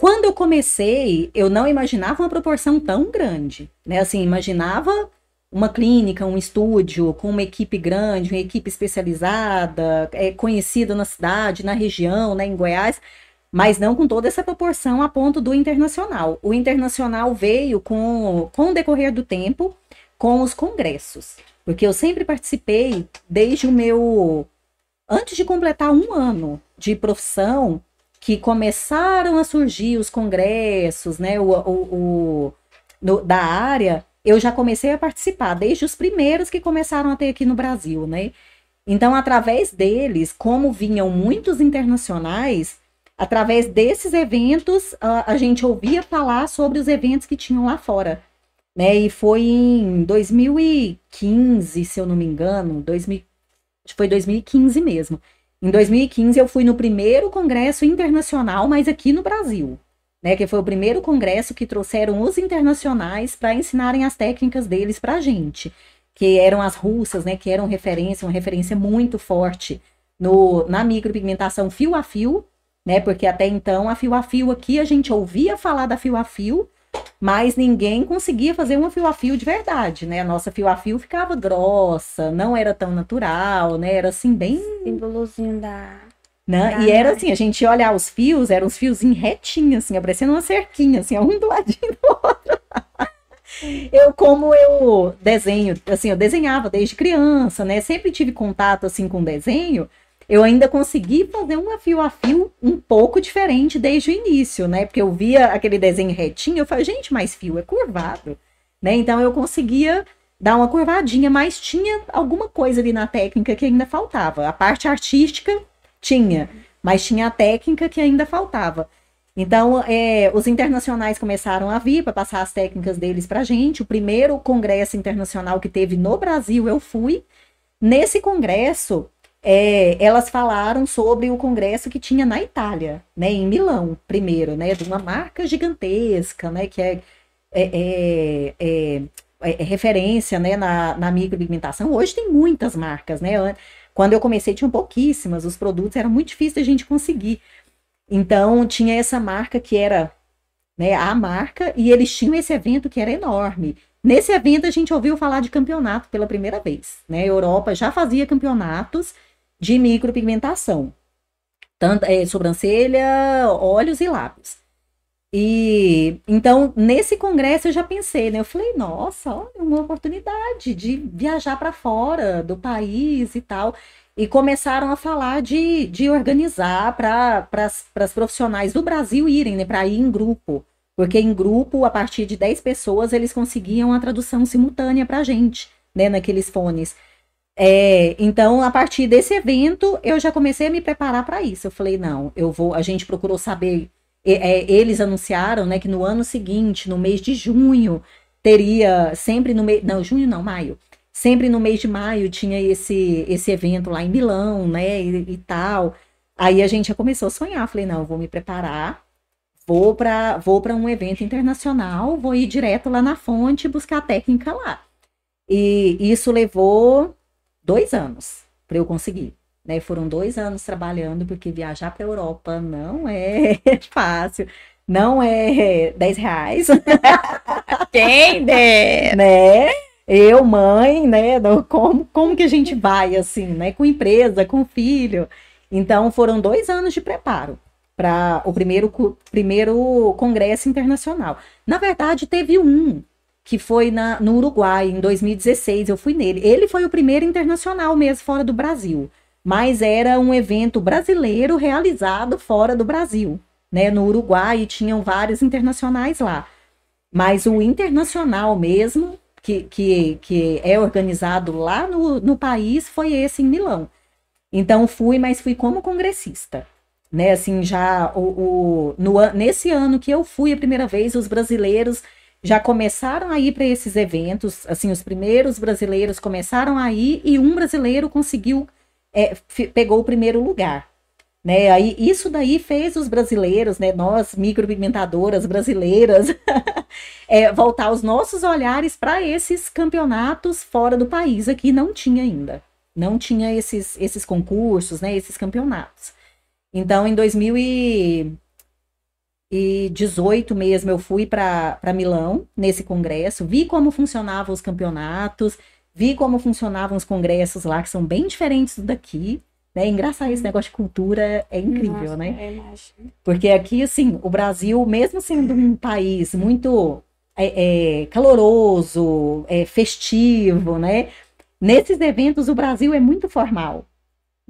[SPEAKER 3] quando eu comecei, eu não imaginava uma proporção tão grande, né? Assim, imaginava uma clínica, um estúdio com uma equipe grande, uma equipe especializada, é, conhecida na cidade, na região, né, em Goiás, mas não com toda essa proporção a ponto do internacional. O internacional veio com, com o decorrer do tempo, com os congressos, porque eu sempre participei desde o meu antes de completar um ano de profissão, que começaram a surgir os congressos, né, o, o, o no, da área, eu já comecei a participar, desde os primeiros que começaram a ter aqui no Brasil, né? Então, através deles, como vinham muitos internacionais, através desses eventos, a, a gente ouvia falar sobre os eventos que tinham lá fora. Né? E foi em 2015, se eu não me engano, 2000, foi 2015 mesmo. Em 2015 eu fui no primeiro congresso internacional, mas aqui no Brasil, né, que foi o primeiro congresso que trouxeram os internacionais para ensinarem as técnicas deles para a gente, que eram as russas, né, que eram referência, uma referência muito forte no, na micropigmentação fio a fio, né, porque até então a fio a fio aqui a gente ouvia falar da fio a fio, mas ninguém conseguia fazer uma fio a fio de verdade, né? A nossa fio a fio ficava grossa, não era tão natural, né? Era assim, bem.
[SPEAKER 1] Símbolozinho da.
[SPEAKER 3] Né? Da e era assim, a gente olhar os fios, eram uns fiozinhos retinhos, assim, parecendo uma cerquinha, assim, um do ladinho do outro. eu, como eu desenho, assim, eu desenhava desde criança, né? Sempre tive contato, assim, com desenho eu ainda consegui fazer uma fio a fio um pouco diferente desde o início, né? Porque eu via aquele desenho retinho, eu falei, gente, mas fio é curvado, né? Então eu conseguia dar uma curvadinha, mas tinha alguma coisa ali na técnica que ainda faltava. A parte artística tinha, mas tinha a técnica que ainda faltava. Então, é, os internacionais começaram a vir para passar as técnicas deles para a gente. O primeiro congresso internacional que teve no Brasil, eu fui. Nesse congresso, é, elas falaram sobre o congresso que tinha na Itália, né, em Milão, primeiro, né, de uma marca gigantesca, né, que é, é, é, é referência, né, na, na micropigmentação. Hoje tem muitas marcas, né, quando eu comecei tinham pouquíssimas, os produtos eram muito difíceis a gente conseguir. Então, tinha essa marca que era né, a marca, e eles tinham esse evento que era enorme. Nesse evento, a gente ouviu falar de campeonato pela primeira vez. Né? A Europa já fazia campeonatos, de micropigmentação. Tanto, é, sobrancelha, olhos e lábios. E então, nesse congresso eu já pensei, né? Eu falei, nossa, olha, uma oportunidade de viajar para fora do país e tal. E começaram a falar de, de organizar para as profissionais do Brasil irem, né? Para ir em grupo. Porque em grupo, a partir de 10 pessoas, eles conseguiam a tradução simultânea para a gente, né? Naqueles fones. É, então, a partir desse evento, eu já comecei a me preparar para isso. Eu falei, não, eu vou. A gente procurou saber. É, eles anunciaram né, que no ano seguinte, no mês de junho, teria sempre no mês, não, junho não, maio. Sempre no mês de maio tinha esse esse evento lá em Milão, né, e, e tal. Aí a gente já começou a sonhar, falei, não, vou me preparar, vou para vou para um evento internacional, vou ir direto lá na fonte buscar a técnica lá. E isso levou dois anos para eu conseguir. Né? Foram dois anos trabalhando, porque viajar para a Europa não é fácil. Não é 10 reais.
[SPEAKER 1] Quem der.
[SPEAKER 3] né? Eu, mãe, né? Como, como que a gente vai assim, né? Com empresa, com filho. Então, foram dois anos de preparo para o primeiro, primeiro congresso internacional. Na verdade, teve um que foi na, no Uruguai, em 2016. Eu fui nele. Ele foi o primeiro internacional mesmo fora do Brasil mas era um evento brasileiro realizado fora do Brasil, né? No Uruguai tinham vários internacionais lá. Mas o internacional mesmo, que, que, que é organizado lá no, no país, foi esse em Milão. Então fui, mas fui como congressista. Né, assim, já o, o no, nesse ano que eu fui a primeira vez, os brasileiros já começaram a ir para esses eventos, assim, os primeiros brasileiros começaram a ir e um brasileiro conseguiu é, pegou o primeiro lugar. Né? Aí, isso daí fez os brasileiros, né, nós micropigmentadoras brasileiras, é, voltar os nossos olhares para esses campeonatos fora do país. Aqui não tinha ainda. Não tinha esses, esses concursos, né, esses campeonatos. Então, em 2018 mesmo, eu fui para Milão, nesse congresso, vi como funcionavam os campeonatos, vi como funcionavam os congressos lá, que são bem diferentes daqui. Né? Engraçado esse negócio de cultura é incrível, Nossa, né? É Porque aqui, assim, o Brasil, mesmo sendo um país muito é, é, caloroso, é, festivo, né? Nesses eventos, o Brasil é muito formal.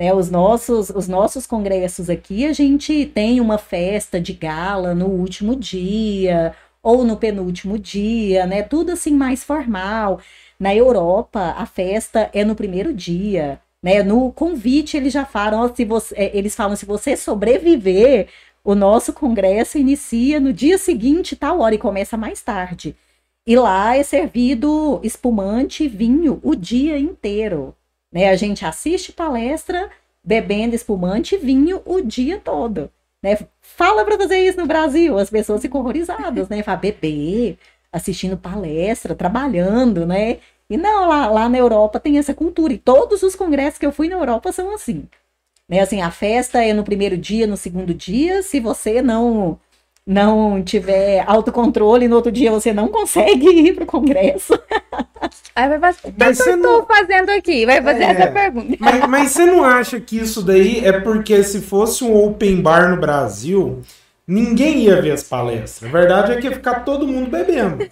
[SPEAKER 3] Né, os, nossos, os nossos congressos aqui, a gente tem uma festa de gala no último dia ou no penúltimo dia, né? Tudo assim mais formal. Na Europa, a festa é no primeiro dia. Né? No convite, eles já falam, se você, é, eles falam, se você sobreviver, o nosso congresso inicia no dia seguinte, tal hora, e começa mais tarde. E lá é servido espumante e vinho o dia inteiro. Né? A gente assiste palestra bebendo espumante e vinho o dia todo. Né? Fala para fazer isso no Brasil, as pessoas ficam horrorizadas, né? Fala, beber, assistindo palestra, trabalhando, né? E não, lá, lá na Europa tem essa cultura. E todos os congressos que eu fui na Europa são assim. Né? Assim, a festa é no primeiro dia, no segundo dia. Se você não não tiver autocontrole, no outro dia você não consegue ir para o congresso.
[SPEAKER 1] Aí vai fazer, o que eu estou não... fazendo aqui? Vai fazer é, essa pergunta.
[SPEAKER 2] Mas, mas você não acha que isso daí é porque se fosse um open bar no Brasil, ninguém ia ver as palestras? A verdade é que ia ficar todo mundo bebendo.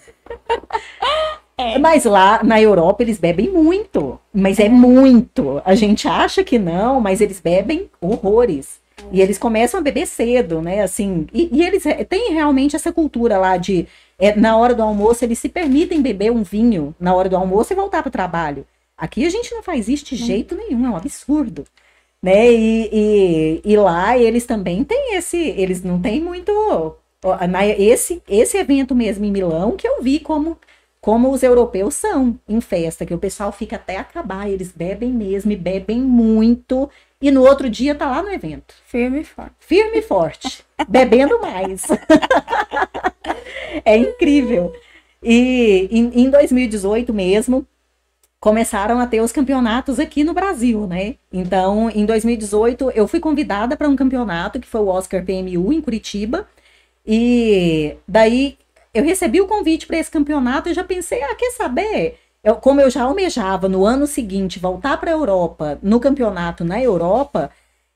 [SPEAKER 3] É. Mas lá na Europa eles bebem muito, mas é muito. A gente acha que não, mas eles bebem horrores. E eles começam a beber cedo, né? Assim, e, e eles têm realmente essa cultura lá de é, na hora do almoço eles se permitem beber um vinho na hora do almoço e voltar para o trabalho. Aqui a gente não faz isso de jeito nenhum, é um absurdo. Né? E, e, e lá eles também têm esse, eles não têm muito esse, esse evento mesmo em Milão que eu vi como como os europeus são em festa, que o pessoal fica até acabar, eles bebem mesmo e bebem muito, e no outro dia tá lá no evento.
[SPEAKER 1] Firme e forte.
[SPEAKER 3] Firme e forte, bebendo mais. é incrível. E em, em 2018 mesmo, começaram a ter os campeonatos aqui no Brasil, né? Então, em 2018, eu fui convidada para um campeonato que foi o Oscar PMU em Curitiba. E daí eu recebi o convite para esse campeonato e já pensei, ah, quer saber? Eu, como eu já almejava no ano seguinte voltar para a Europa, no campeonato na Europa,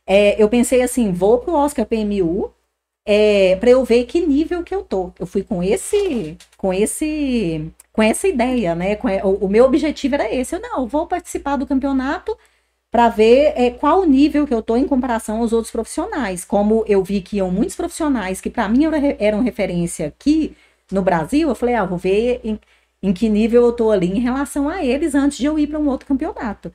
[SPEAKER 3] é, eu pensei assim, vou pro Oscar PMU é, para eu ver que nível que eu tô. Eu fui com esse, com esse, com essa ideia, né? Com, o, o, meu objetivo era esse. Eu não, vou participar do campeonato para ver é, qual o nível que eu tô em comparação aos outros profissionais. Como eu vi que iam muitos profissionais que para mim eram, eram referência aqui no Brasil, eu falei, ah, vou ver em, em que nível eu tô ali em relação a eles antes de eu ir para um outro campeonato.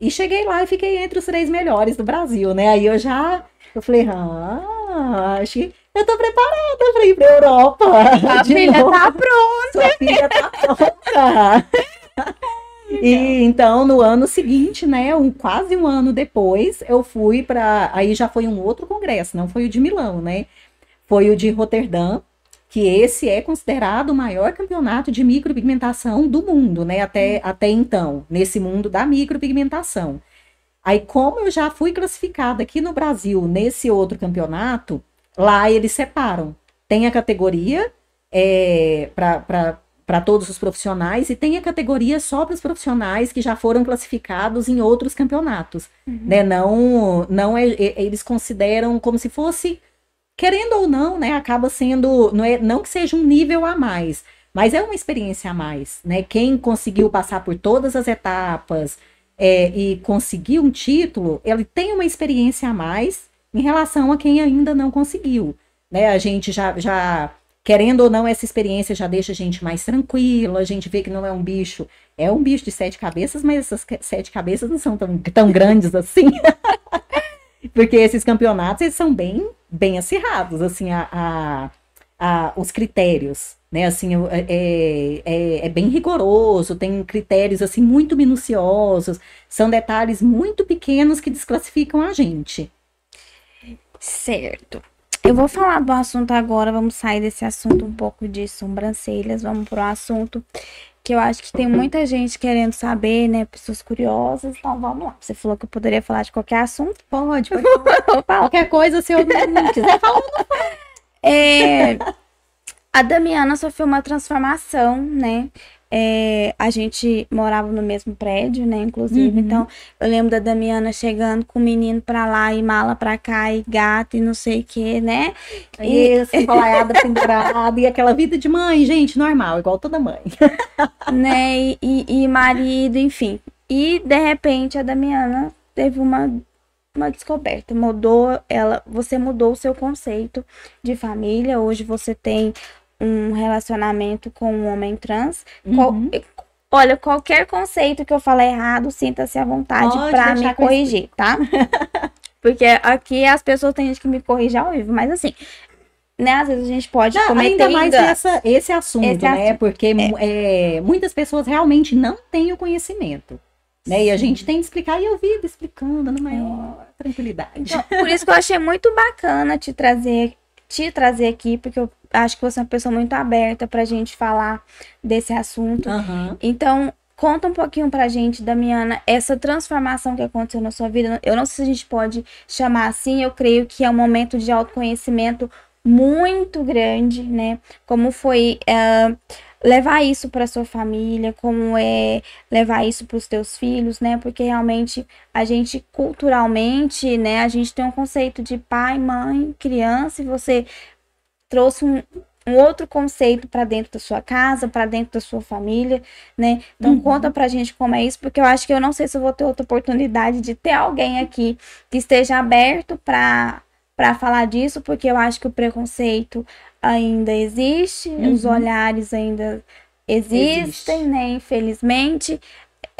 [SPEAKER 3] E cheguei lá e fiquei entre os três melhores do Brasil, né? Aí eu já, eu falei, ah, acho que eu tô preparada pra ir pra Europa.
[SPEAKER 1] A filha novo. tá pronta.
[SPEAKER 3] Sua filha tá pronta. E então, no ano seguinte, né, um, quase um ano depois, eu fui para. Aí já foi um outro congresso, não foi o de Milão, né? Foi o de Roterdã, que esse é considerado o maior campeonato de micropigmentação do mundo, né? Até, até então, nesse mundo da micropigmentação. Aí, como eu já fui classificada aqui no Brasil nesse outro campeonato, lá eles separam. Tem a categoria é, para para todos os profissionais e tem a categoria só para os profissionais que já foram classificados em outros campeonatos, uhum. né? Não, não é, é, eles consideram como se fosse querendo ou não, né? Acaba sendo não é não que seja um nível a mais, mas é uma experiência a mais, né? Quem conseguiu passar por todas as etapas é, e conseguir um título, ele tem uma experiência a mais em relação a quem ainda não conseguiu, né? A gente já já Querendo ou não, essa experiência já deixa a gente mais tranquila, a gente vê que não é um bicho, é um bicho de sete cabeças, mas essas sete cabeças não são tão, tão grandes assim. Porque esses campeonatos, eles são bem, bem acirrados, assim, a, a, a os critérios, né, assim, é, é, é, é bem rigoroso, tem critérios, assim, muito minuciosos, são detalhes muito pequenos que desclassificam a gente.
[SPEAKER 1] Certo. Eu vou falar do assunto agora, vamos sair desse assunto um pouco de sobrancelhas, vamos pro assunto que eu acho que tem muita gente querendo saber, né? Pessoas curiosas, então vamos lá. Você falou que eu poderia falar de qualquer assunto?
[SPEAKER 3] Pode, pode falar. qualquer coisa, se eu não quiser falar,
[SPEAKER 1] É, a Damiana sofreu uma transformação, né? É, a gente morava no mesmo prédio, né? Inclusive, uhum. então eu lembro da Damiana chegando com o menino pra lá e mala pra cá e gato e não sei o que, né?
[SPEAKER 3] E... colaiada pendurada e aquela vida de mãe, gente, normal, igual toda mãe.
[SPEAKER 1] né? E, e, e marido, enfim. E de repente a Damiana teve uma uma descoberta, mudou ela, você mudou o seu conceito de família. Hoje você tem um relacionamento com um homem trans, uhum. qual, olha, qualquer conceito que eu falar errado, sinta-se à vontade para me corrigir, tá? Porque aqui as pessoas têm gente que me corrige ao vivo, mas assim, né? Às vezes a gente pode não, cometer
[SPEAKER 3] ainda mais essa, esse assunto, esse né? Assunto. Porque é. É, muitas pessoas realmente não têm o conhecimento. Né? E a gente tem que explicar, e eu vivo explicando na maior é. tranquilidade.
[SPEAKER 1] Então, por isso que eu achei muito bacana te trazer, te trazer aqui, porque eu acho que você é uma pessoa muito aberta pra gente falar desse assunto. Uhum. Então, conta um pouquinho pra gente, Damiana, essa transformação que aconteceu na sua vida. Eu não sei se a gente pode chamar assim, eu creio que é um momento de autoconhecimento muito grande, né? Como foi uh, levar isso para sua família, como é levar isso para os teus filhos, né? Porque realmente a gente culturalmente, né, a gente tem um conceito de pai, mãe, criança, e você trouxe um, um outro conceito para dentro da sua casa, para dentro da sua família, né? Então uhum. conta pra gente como é isso, porque eu acho que eu não sei se eu vou ter outra oportunidade de ter alguém aqui que esteja aberto para para falar disso, porque eu acho que o preconceito ainda existe, uhum. os olhares ainda existem, existe. né? Infelizmente,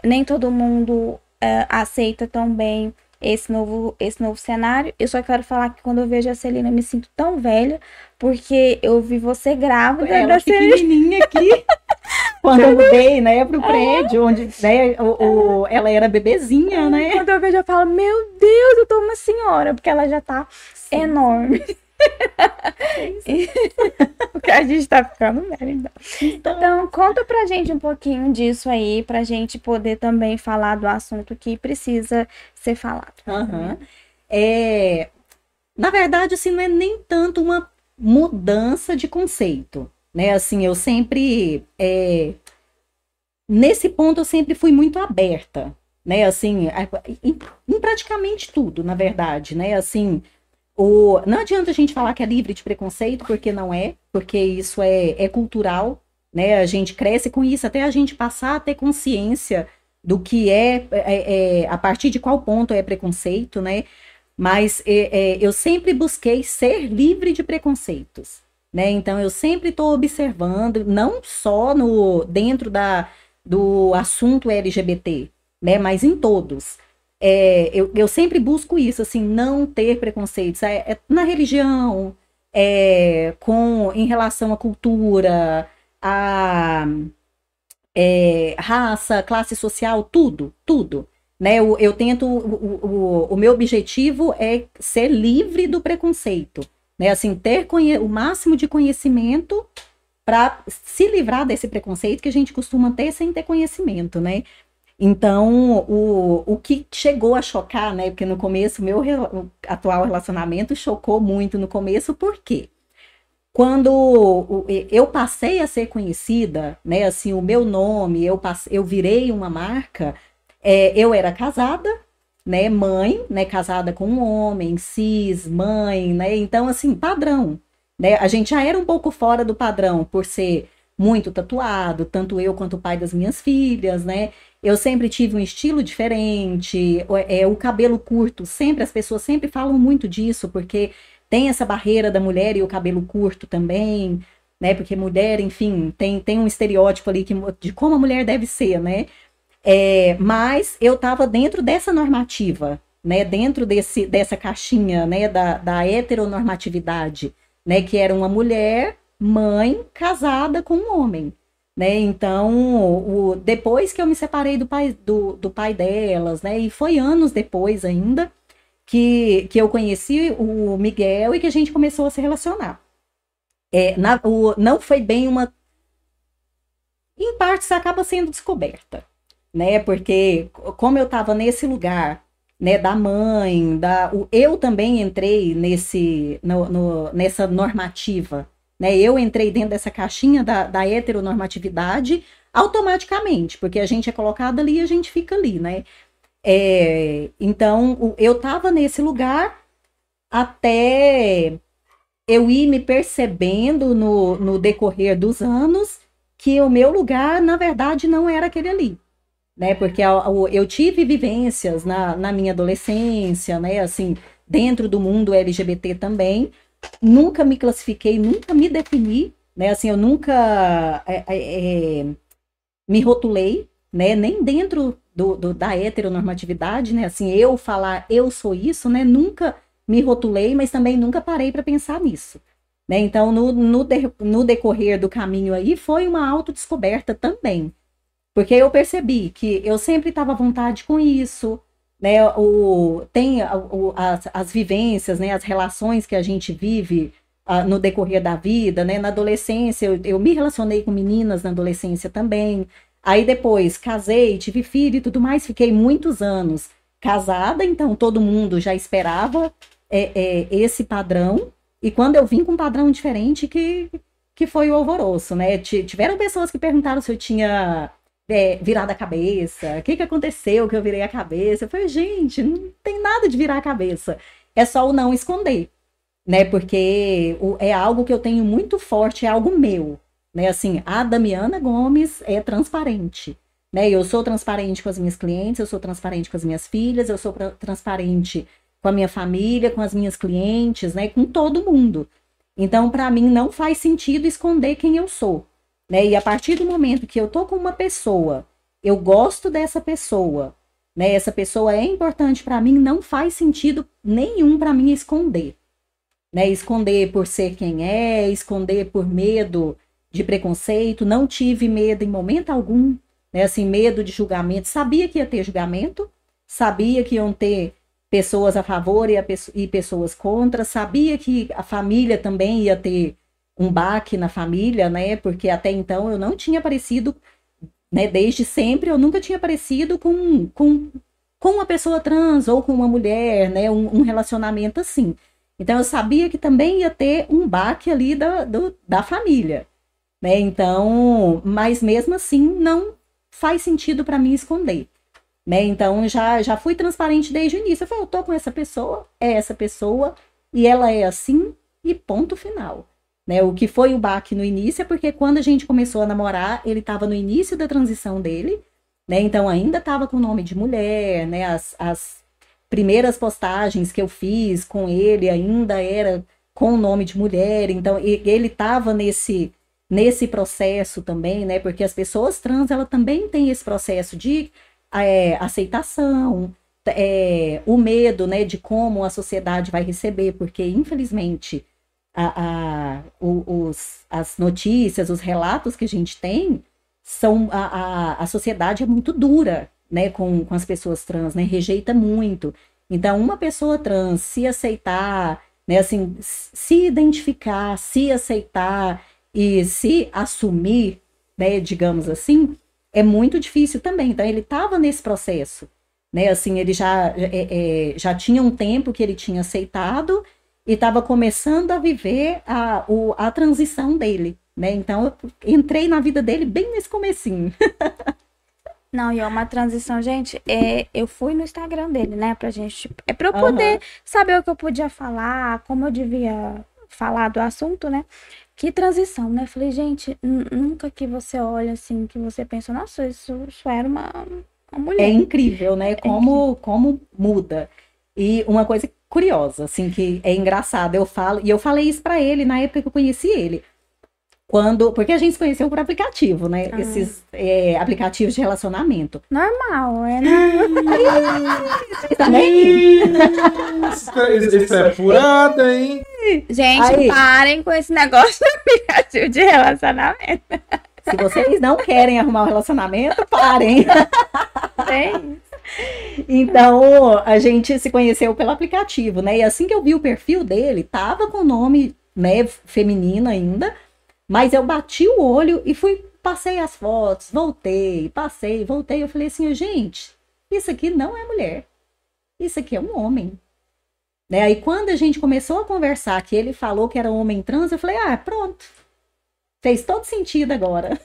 [SPEAKER 1] nem todo mundo uh, aceita tão bem esse novo, esse novo cenário. Eu só quero falar que quando eu vejo a Celina, eu me sinto tão velha, porque eu vi você grávida
[SPEAKER 3] Ela da pequenininha aqui. quando eu mudei, né, pro prédio, onde né, o, o, ela era bebezinha, né?
[SPEAKER 1] Quando eu vejo, eu falo, meu Deus, eu tô uma senhora, porque ela já tá Sim. enorme. Porque a gente tá ficando velho. Então. então. então, conta pra gente um pouquinho disso aí, pra gente poder também falar do assunto que precisa ser falado.
[SPEAKER 3] Uhum. É, na verdade, assim, não é nem tanto uma mudança de conceito, né? Assim, eu sempre... É, nesse ponto, eu sempre fui muito aberta, né? Assim, em, em praticamente tudo, na verdade, né? Assim o, não adianta a gente falar que é livre de preconceito, porque não é, porque isso é, é cultural, né? A gente cresce com isso, até a gente passar a ter consciência do que é, é, é a partir de qual ponto é preconceito, né? Mas é, é eu sempre busquei ser livre de preconceitos, né? Então eu sempre estou observando, não só no dentro da, do assunto LGBT, né? Mas em todos é, eu, eu sempre busco isso, assim, não ter preconceitos. É, é na religião, é, com em relação à cultura, a é, raça, classe social, tudo, tudo. Né, eu, eu tento, o, o, o meu objetivo é ser livre do preconceito, né, assim, ter o máximo de conhecimento para se livrar desse preconceito que a gente costuma ter sem ter conhecimento, né? Então, o, o que chegou a chocar, né? Porque no começo, meu atual relacionamento chocou muito no começo, por quê? Quando eu passei a ser conhecida, né? Assim, o meu nome, eu, passei, eu virei uma marca, é, eu era casada, né? Mãe, né? Casada com um homem, cis, mãe, né? Então, assim, padrão, né? A gente já era um pouco fora do padrão por ser muito tatuado, tanto eu quanto o pai das minhas filhas, né? Eu sempre tive um estilo diferente, é, o cabelo curto, sempre, as pessoas sempre falam muito disso, porque tem essa barreira da mulher e o cabelo curto também, né? Porque mulher, enfim, tem, tem um estereótipo ali que, de como a mulher deve ser, né? É, mas eu estava dentro dessa normativa, né? Dentro desse, dessa caixinha, né? Da, da heteronormatividade né? Que era uma mulher, mãe, casada com um homem. Né? Então, o, depois que eu me separei do pai, do, do pai delas, né? E foi anos depois ainda que, que eu conheci o Miguel e que a gente começou a se relacionar. É, na, o, não foi bem uma. Em partes acaba sendo descoberta, né? Porque como eu estava nesse lugar né, da mãe, da, o, eu também entrei nesse, no, no, nessa normativa, né, eu entrei dentro dessa caixinha da, da heteronormatividade automaticamente, porque a gente é colocado ali e a gente fica ali, né, é, então eu estava nesse lugar até eu ir me percebendo no, no decorrer dos anos que o meu lugar, na verdade, não era aquele ali né? Porque eu tive vivências na, na minha adolescência, né? Assim, dentro do mundo LGBT também. Nunca me classifiquei, nunca me defini, né? Assim, eu nunca é, é, é, me rotulei, né? Nem dentro do, do, da heteronormatividade, né? Assim, eu falar eu sou isso, né? Nunca me rotulei, mas também nunca parei para pensar nisso. Né? Então, no, no, de, no decorrer do caminho aí, foi uma autodescoberta também. Porque eu percebi que eu sempre estava à vontade com isso, né? O, tem o, as, as vivências, né? As relações que a gente vive uh, no decorrer da vida, né? Na adolescência, eu, eu me relacionei com meninas na adolescência também. Aí depois casei, tive filho e tudo mais, fiquei muitos anos casada, então todo mundo já esperava é, é, esse padrão. E quando eu vim com um padrão diferente, que, que foi o alvoroço, né? Tiveram pessoas que perguntaram se eu tinha é, virada a cabeça. O que, que aconteceu que eu virei a cabeça? Eu falei, gente, não tem nada de virar a cabeça. É só o não esconder, né? Porque é algo que eu tenho muito forte, é algo meu. Né? Assim, a Damiana Gomes é transparente. Né? Eu sou transparente com as minhas clientes, eu sou transparente com as minhas filhas, eu sou transparente com a minha família, com as minhas clientes, né? com todo mundo. Então, para mim, não faz sentido esconder quem eu sou. Né? E a partir do momento que eu tô com uma pessoa, eu gosto dessa pessoa, né? Essa pessoa é importante para mim, não faz sentido nenhum para mim esconder. Né? Esconder por ser quem é, esconder por medo de preconceito, não tive medo em momento algum, né? Assim, medo de julgamento. Sabia que ia ter julgamento, sabia que iam ter pessoas a favor e, a, e pessoas contra, sabia que a família também ia ter um baque na família, né? Porque até então eu não tinha aparecido, né? Desde sempre eu nunca tinha aparecido com, com, com uma pessoa trans ou com uma mulher, né? Um, um relacionamento assim. Então eu sabia que também ia ter um baque ali da, do, da família, né? Então, mas mesmo assim não faz sentido para mim esconder. Né? Então já já fui transparente desde o início. Eu falei, eu tô com essa pessoa, é essa pessoa e ela é assim e ponto final. Né? O que foi o baque no início é porque quando a gente começou a namorar, ele estava no início da transição dele, né? Então ainda estava com o nome de mulher, né? As, as primeiras postagens que eu fiz com ele ainda era com o nome de mulher, então ele estava nesse nesse processo também, né? Porque as pessoas trans ela também tem esse processo de é, aceitação, é, o medo, né, de como a sociedade vai receber, porque infelizmente a, a, os, as notícias, os relatos que a gente tem, são a, a, a sociedade é muito dura, né, com, com as pessoas trans, né, rejeita muito. Então, uma pessoa trans se aceitar, né, assim, se identificar, se aceitar e se assumir, né, digamos assim, é muito difícil também. Então, ele estava nesse processo, né, assim, ele já, é, é, já tinha um tempo que ele tinha aceitado e estava começando a viver a, o, a transição dele, né? Então, eu entrei na vida dele bem nesse comecinho.
[SPEAKER 1] Não, e é uma transição, gente. É, eu fui no Instagram dele, né? Pra gente. É pra eu poder uhum. saber o que eu podia falar, como eu devia falar do assunto, né? Que transição, né? Falei, gente, nunca que você olha assim, que você pensa, nossa, isso, isso era uma, uma mulher.
[SPEAKER 3] É incrível, né? Como, é incrível. como muda. E uma coisa curiosa, assim, que é engraçada, eu falo, e eu falei isso para ele na época que eu conheci ele. Quando, porque a gente se conheceu por aplicativo, né? Ah. Esses é, aplicativos de relacionamento.
[SPEAKER 1] Normal, é, né?
[SPEAKER 2] Também. isso, isso é furada, hein?
[SPEAKER 1] Gente, Aí. parem com esse negócio de aplicativo de relacionamento.
[SPEAKER 3] Se vocês não querem arrumar um relacionamento, parem. Então, a gente se conheceu pelo aplicativo, né? E assim que eu vi o perfil dele, tava com o nome, né, feminino ainda, mas eu bati o olho e fui, passei as fotos, voltei, passei, voltei. Eu falei assim, gente, isso aqui não é mulher. Isso aqui é um homem. Né? Aí quando a gente começou a conversar, que ele falou que era um homem trans, eu falei, ah, pronto. Fez todo sentido agora.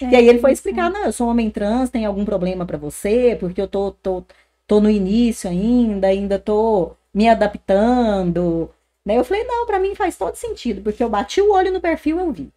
[SPEAKER 3] É, e aí ele foi explicar, não, eu sou um homem trans, tem algum problema para você? Porque eu tô, tô, tô no início ainda, ainda tô me adaptando, Daí eu falei, não, para mim faz todo sentido, porque eu bati o olho no perfil e eu vi.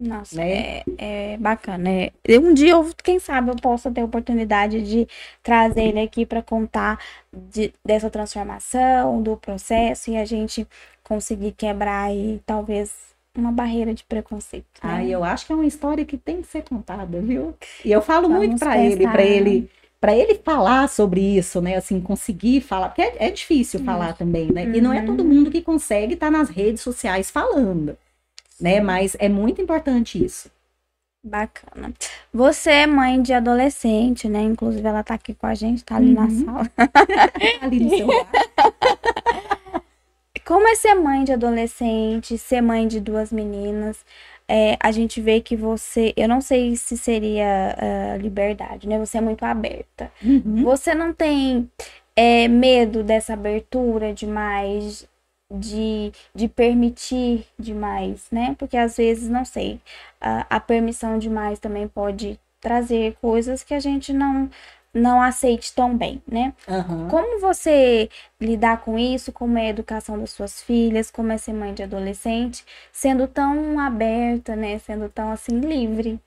[SPEAKER 1] Nossa, né? é, é bacana. É, um dia, eu, quem sabe, eu possa ter a oportunidade de trazer ele aqui para contar de, dessa transformação, do processo e a gente conseguir quebrar aí, talvez, uma barreira de preconceito.
[SPEAKER 3] Né? Ah, eu acho que é uma história que tem que ser contada, viu? E eu falo Vamos muito para ele, para ele para ele falar sobre isso, né? Assim, conseguir falar, porque é, é difícil falar também, né? Uhum. E não é todo uhum. mundo que consegue estar tá nas redes sociais falando, né? Mas é muito importante isso.
[SPEAKER 1] Bacana. Você é mãe de adolescente, né? Inclusive, ela tá aqui com a gente, tá ali uhum. na sala. Tá ali no celular. Como é ser mãe de adolescente, ser mãe de duas meninas? é, a gente vê que você, eu não sei se seria uh, liberdade, né? Você é muito aberta. Uhum. Você não tem é, medo dessa abertura demais, de, de permitir demais, né? Porque às vezes, não sei, a, a permissão demais também pode trazer coisas que a gente não não aceite tão bem, né? Uhum. Como você lidar com isso? Como é a educação das suas filhas? Como é ser mãe de adolescente? Sendo tão aberta, né? Sendo tão assim livre.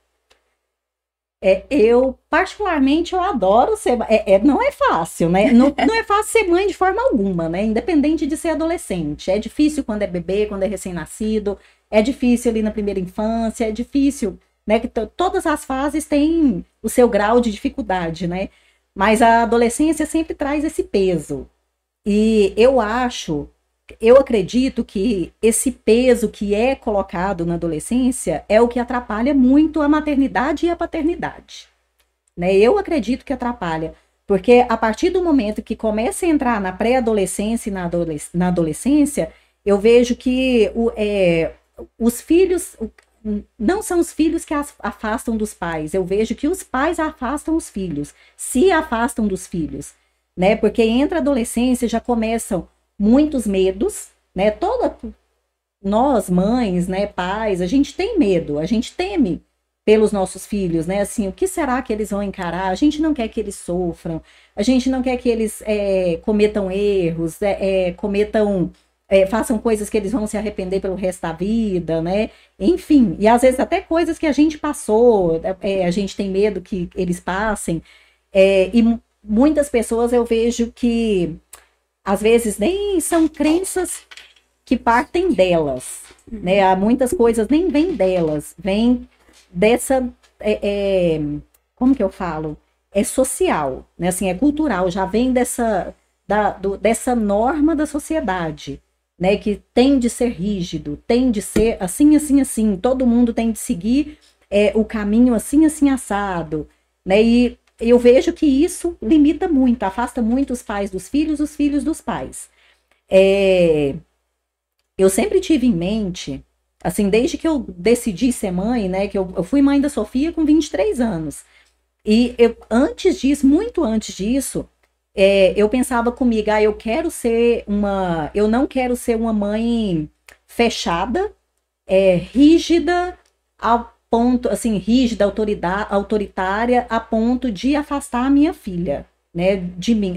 [SPEAKER 3] É, eu, particularmente, eu adoro ser. É, é, não é fácil, né? Não, não é fácil ser mãe de forma alguma, né? Independente de ser adolescente. É difícil quando é bebê, quando é recém-nascido. É difícil ali na primeira infância. É difícil né? Que todas as fases têm o seu grau de dificuldade, né? Mas a adolescência sempre traz esse peso. E eu acho, eu acredito que esse peso que é colocado na adolescência é o que atrapalha muito a maternidade e a paternidade. Né? Eu acredito que atrapalha. Porque a partir do momento que começa a entrar na pré-adolescência e na, adolesc na adolescência, eu vejo que o, é, os filhos, não são os filhos que afastam dos pais. Eu vejo que os pais afastam os filhos, se afastam dos filhos, né? Porque entra a adolescência já começam muitos medos, né? Toda nós mães, né, pais, a gente tem medo, a gente teme pelos nossos filhos, né? Assim, o que será que eles vão encarar? A gente não quer que eles sofram, a gente não quer que eles é, cometam erros, é, é, cometam é, façam coisas que eles vão se arrepender pelo resto da vida, né? Enfim, e às vezes até coisas que a gente passou, é, a gente tem medo que eles passem. É, e muitas pessoas eu vejo que às vezes nem são crenças que partem delas, né? Há muitas coisas nem vêm delas, vem dessa, é, é, como que eu falo? É social, né? Assim, é cultural, já vem dessa, da, do, dessa norma da sociedade né, que tem de ser rígido, tem de ser assim, assim, assim, todo mundo tem de seguir é, o caminho assim, assim, assado, né, e eu vejo que isso limita muito, afasta muito os pais dos filhos, os filhos dos pais. É, eu sempre tive em mente, assim, desde que eu decidi ser mãe, né, que eu, eu fui mãe da Sofia com 23 anos, e eu, antes disso, muito antes disso, é, eu pensava comigo, ah, eu quero ser uma. Eu não quero ser uma mãe fechada, é, rígida, ao ponto, assim, rígida, autoritária, a ponto de afastar a minha filha, né, de mim,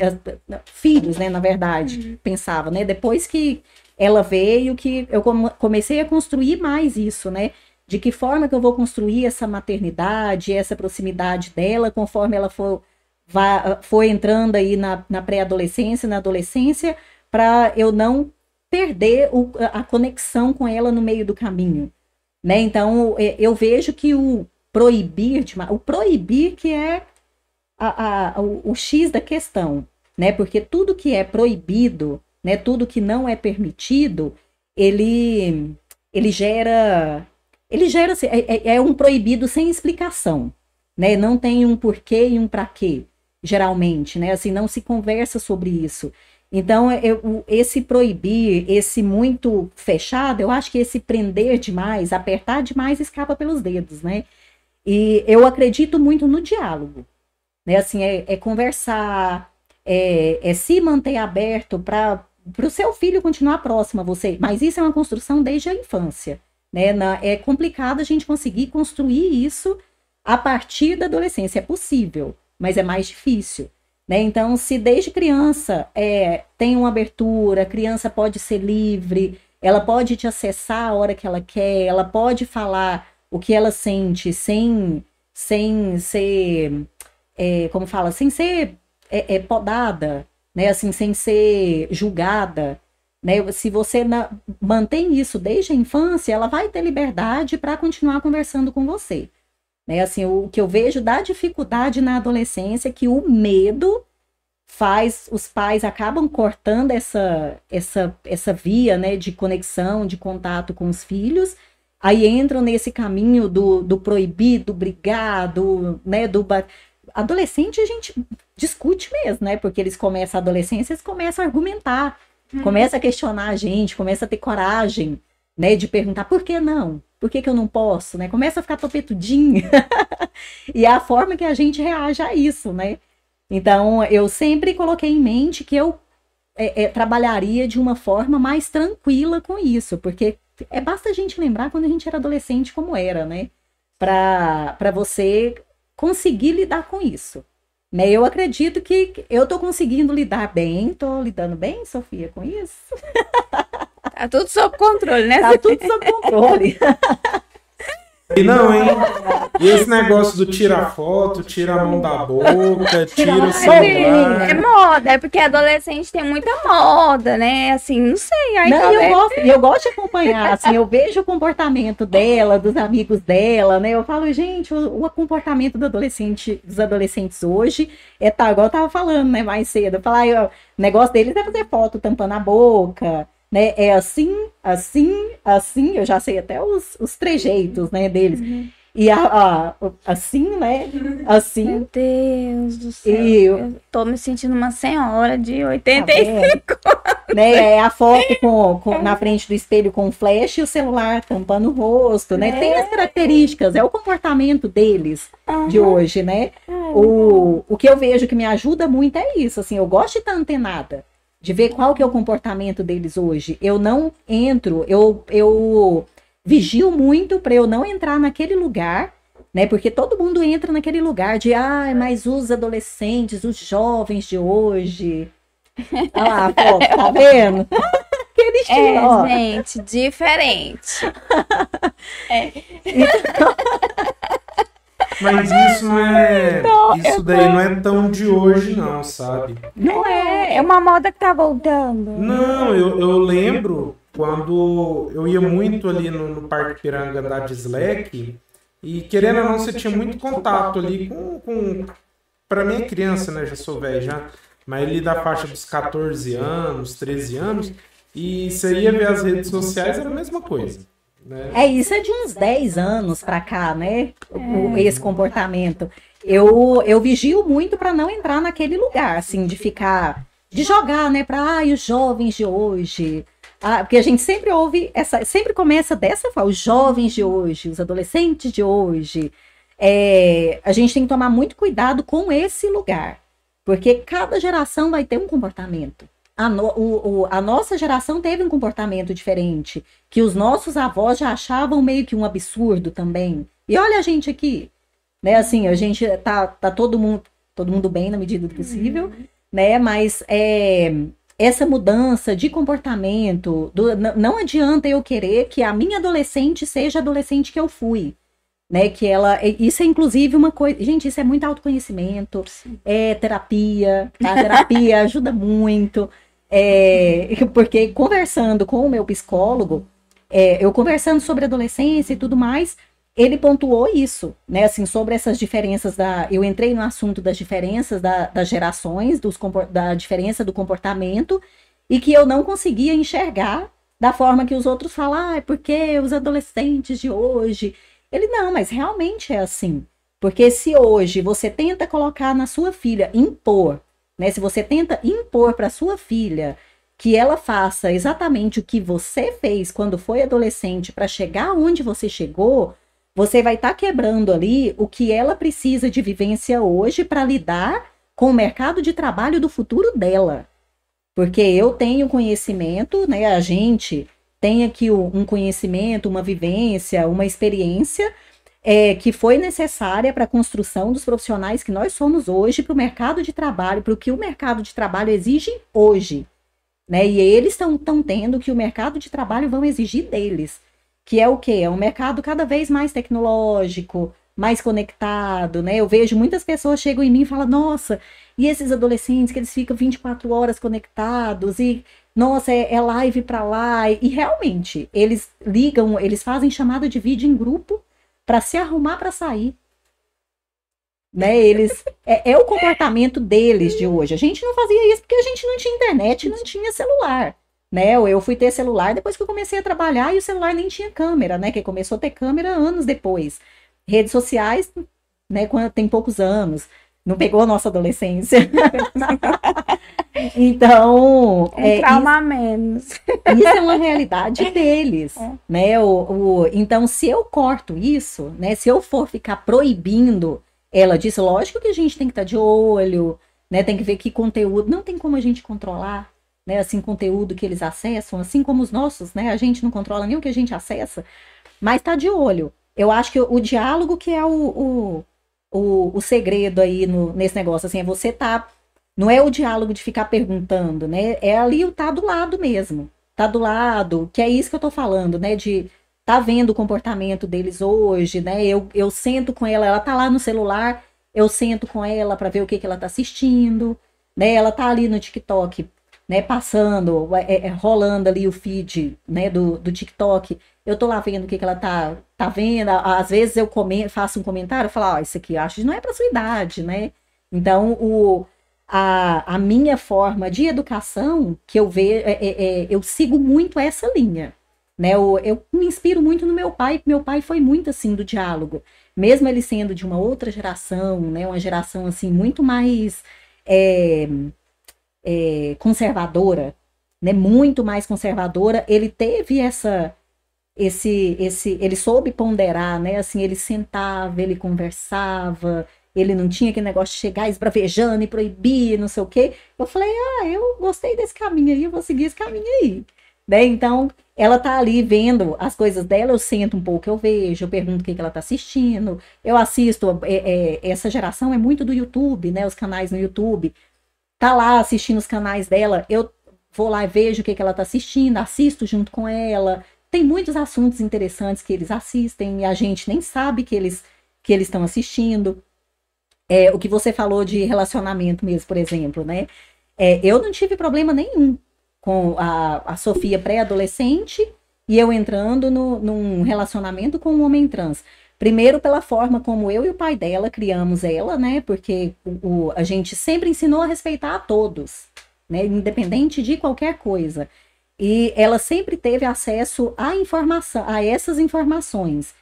[SPEAKER 3] filhos, né, na verdade, uhum. pensava, né, depois que ela veio, que eu comecei a construir mais isso, né, de que forma que eu vou construir essa maternidade, essa proximidade dela, conforme ela for foi entrando aí na, na pré-adolescência, na adolescência, para eu não perder o, a conexão com ela no meio do caminho. Né? Então, é, eu vejo que o proibir, o proibir que é a, a, o, o X da questão, né? Porque tudo que é proibido, né? Tudo que não é permitido, ele, ele gera, ele gera, assim, é, é, é um proibido sem explicação, né? Não tem um porquê e um para quê geralmente, né? Assim, não se conversa sobre isso. Então, eu, esse proibir, esse muito fechado, eu acho que esse prender demais, apertar demais, escapa pelos dedos, né? E eu acredito muito no diálogo, né? Assim, é, é conversar, é, é, se manter aberto para o seu filho continuar próximo a você. Mas isso é uma construção desde a infância, né? Na, é complicado a gente conseguir construir isso a partir da adolescência. É possível, mas é mais difícil. Né? Então, se desde criança é, tem uma abertura, a criança pode ser livre, ela pode te acessar a hora que ela quer, ela pode falar o que ela sente sem, sem ser, é, como fala, sem ser é, é, podada, né? assim, sem ser julgada. Né? Se você na, mantém isso desde a infância, ela vai ter liberdade para continuar conversando com você. Né? Assim, o que eu vejo da dificuldade na adolescência é que o medo faz os pais acabam cortando essa essa essa via, né, de conexão, de contato com os filhos. Aí entram nesse caminho do, do proibido, do brigar, do, né, do adolescente a gente discute mesmo, né? Porque eles começam a adolescência, eles começam a argumentar, uhum. começam a questionar a gente, começam a ter coragem, né, de perguntar por que não? Por que, que eu não posso, né? Começa a ficar topetudinha. e é a forma que a gente reage a isso, né? Então, eu sempre coloquei em mente que eu é, é, trabalharia de uma forma mais tranquila com isso, porque é basta a gente lembrar quando a gente era adolescente como era, né? Para você conseguir lidar com isso. Né? Eu acredito que eu estou conseguindo lidar bem, estou lidando bem, Sofia, com isso.
[SPEAKER 1] Tá tudo sob controle, né?
[SPEAKER 3] Tá tudo sob controle.
[SPEAKER 2] E não, hein? E esse negócio do tira foto, tira a mão da boca, tira o celular.
[SPEAKER 1] É moda, é porque adolescente tem muita moda, né? Assim, não sei. Aí
[SPEAKER 3] não, eu, gosto, eu gosto de acompanhar, assim, eu vejo o comportamento dela, dos amigos dela, né? Eu falo, gente, o, o comportamento do adolescente, dos adolescentes hoje é tá, igual eu tava falando, né, mais cedo. Eu falar, o negócio deles é fazer foto tampando a boca, né? É assim, assim, assim, eu já sei até os, os trejeitos, né, deles. Uhum. E a, a, assim, né? Assim.
[SPEAKER 1] Meu Deus do céu. E eu, eu tô me sentindo uma senhora de 85
[SPEAKER 3] tá né? É a foto com, com, na frente do espelho com flash e o celular tampando o rosto, né? É. Tem as características, é o comportamento deles uhum. de hoje, né? o, o que eu vejo que me ajuda muito é isso, assim, eu gosto de estar antenada de ver qual que é o comportamento deles hoje. Eu não entro, eu, eu vigio muito para eu não entrar naquele lugar, né? Porque todo mundo entra naquele lugar de, ah, mas os adolescentes, os jovens de hoje. Olha lá, pô, tá vendo?
[SPEAKER 1] Aquele estilo, é, ó. gente, diferente.
[SPEAKER 2] é. Então... Mas isso não é. Não, isso daí não é tão de hoje, não, sabe?
[SPEAKER 1] Não é. É uma moda que tá voltando.
[SPEAKER 2] Não, eu, eu lembro quando eu ia muito ali no, no Parque Piranga da Dislec. E querendo ou não, você tinha muito contato ali com. com para mim é criança, né? Já sou velho já. Mas ali da faixa dos 14 anos, 13 anos. E você ia ver as redes sociais, era a mesma coisa. Né?
[SPEAKER 3] É, isso é de uns 10 anos pra cá, né? O- Esse comportamento. Eu, eu vigio muito pra não entrar naquele lugar, assim, de ficar. De jogar, né? Pra ai, os jovens de hoje. Ah, porque a gente sempre ouve essa. Sempre começa dessa forma, os jovens de hoje, os adolescentes de hoje. É, a gente tem que tomar muito cuidado com esse lugar. Porque cada geração vai ter um comportamento. A, no- o- o- a nossa geração teve um comportamento diferente que os nossos avós já achavam meio que um absurdo também. E olha a gente aqui, né? Assim, a gente tá, tá todo mundo todo mundo bem na medida do possível, né? Mas é, essa mudança de comportamento, do- não adianta eu querer que a minha adolescente seja a adolescente que eu fui. Né, que ela, isso é inclusive uma coisa, gente, isso é muito autoconhecimento, é terapia, tá? a terapia ajuda muito, é, porque conversando com o meu psicólogo, é, eu conversando sobre adolescência e tudo mais, ele pontuou isso, né? Assim, sobre essas diferenças da. Eu entrei no assunto das diferenças da- das gerações, dos, da diferença do comportamento, e que eu não conseguia enxergar da forma que os outros falam, ah, é porque os adolescentes de hoje. Ele, não, mas realmente é assim. Porque se hoje você tenta colocar na sua filha, impor, né? Se você tenta impor para sua filha que ela faça exatamente o que você fez quando foi adolescente para chegar onde você chegou, você vai estar quebrando ali o que ela precisa de vivência hoje para lidar com o mercado de trabalho do futuro dela. Porque eu tenho conhecimento, né? A gente tem aqui um conhecimento, uma vivência, uma experiência é, que foi necessária para a construção dos profissionais que nós somos hoje para o mercado de trabalho, para o que o mercado de trabalho exige hoje. Né? E eles estão tendo que o mercado de trabalho vão exigir deles. Que é o quê? É um mercado cada vez mais tecnológico, mais conectado, né? Eu vejo muitas pessoas chegam em mim e falam, nossa, e esses adolescentes que eles ficam 24 horas conectados e nossa, é, é live para lá. E realmente, eles ligam, eles fazem chamada de vídeo em grupo para se arrumar para sair. Né? Eles é, é o comportamento deles de hoje. A gente não fazia isso porque a gente não tinha internet, não tinha celular. Né? Eu fui ter celular depois que eu comecei a trabalhar e o celular nem tinha câmera, né? Que começou a ter câmera anos depois. Redes sociais, né? Quando tem poucos anos, não pegou a nossa adolescência. então,
[SPEAKER 1] Um
[SPEAKER 3] é,
[SPEAKER 1] trauma a menos.
[SPEAKER 3] isso é uma realidade deles,
[SPEAKER 1] É.
[SPEAKER 3] né? O, o- então, se eu corto isso, né? Se eu for ficar proibindo ela disso, lógico que a gente tem que estar de olho, né? Tem que ver que conteúdo, não tem como a gente controlar, né? Assim, conteúdo que eles acessam, assim como os nossos, né? A gente não controla nem o que a gente acessa, mas tá de olho. Eu acho que o, o diálogo que é o, o, o, o segredo aí no, nesse negócio, assim, é você tá não é o diálogo de ficar perguntando, né? É ali o tá do lado mesmo. Tá do lado, que é isso que eu tô falando, né? De tá vendo o comportamento deles hoje, né? Eu, eu sento com ela, ela tá lá no celular, eu sento com ela para ver o que, que ela tá assistindo, né? Ela tá ali no TikTok, né? Passando, é, é, rolando ali o feed, né? Do, do TikTok. Eu tô lá vendo o que, que ela tá, tá vendo. Às vezes eu comento, faço um comentário, eu falo, ó, isso aqui eu acho que não é pra sua idade, né? Então, o, a, a minha forma de educação, que eu vejo, é, é, é, eu sigo muito essa linha. Né? Eu, eu me inspiro muito no meu pai, meu pai foi muito assim do diálogo. Mesmo ele sendo de uma outra geração, né? uma geração assim muito mais é, é, conservadora, né? muito mais conservadora, ele teve essa esse esse ele soube ponderar, né? Assim, ele sentava, ele conversava, ele não tinha aquele negócio de chegar esbravejando e proibir, não sei o quê. Eu falei, ah, eu gostei desse caminho aí, eu vou seguir esse caminho aí. Né? Então, ela tá ali vendo as coisas dela, eu sento um pouco, eu vejo, eu pergunto o que, que ela tá assistindo, eu assisto, é, é, essa geração é muito do YouTube, né? Os canais no YouTube. Tá lá assistindo os canais dela, eu vou lá e vejo o que, que ela tá assistindo, assisto junto com ela. Tem muitos assuntos interessantes que eles assistem e a gente nem sabe que eles que eles estão assistindo. É, o que você falou de relacionamento mesmo, por exemplo, né? É, eu não tive problema nenhum com a, a Sofia pré-adolescente e eu entrando no, num relacionamento com um homem trans. Primeiro, pela forma como eu e o pai dela criamos ela, né? Porque o, o, a gente sempre ensinou a respeitar a todos, né? Independente de qualquer coisa. E ela sempre teve acesso à informação, a essas informações.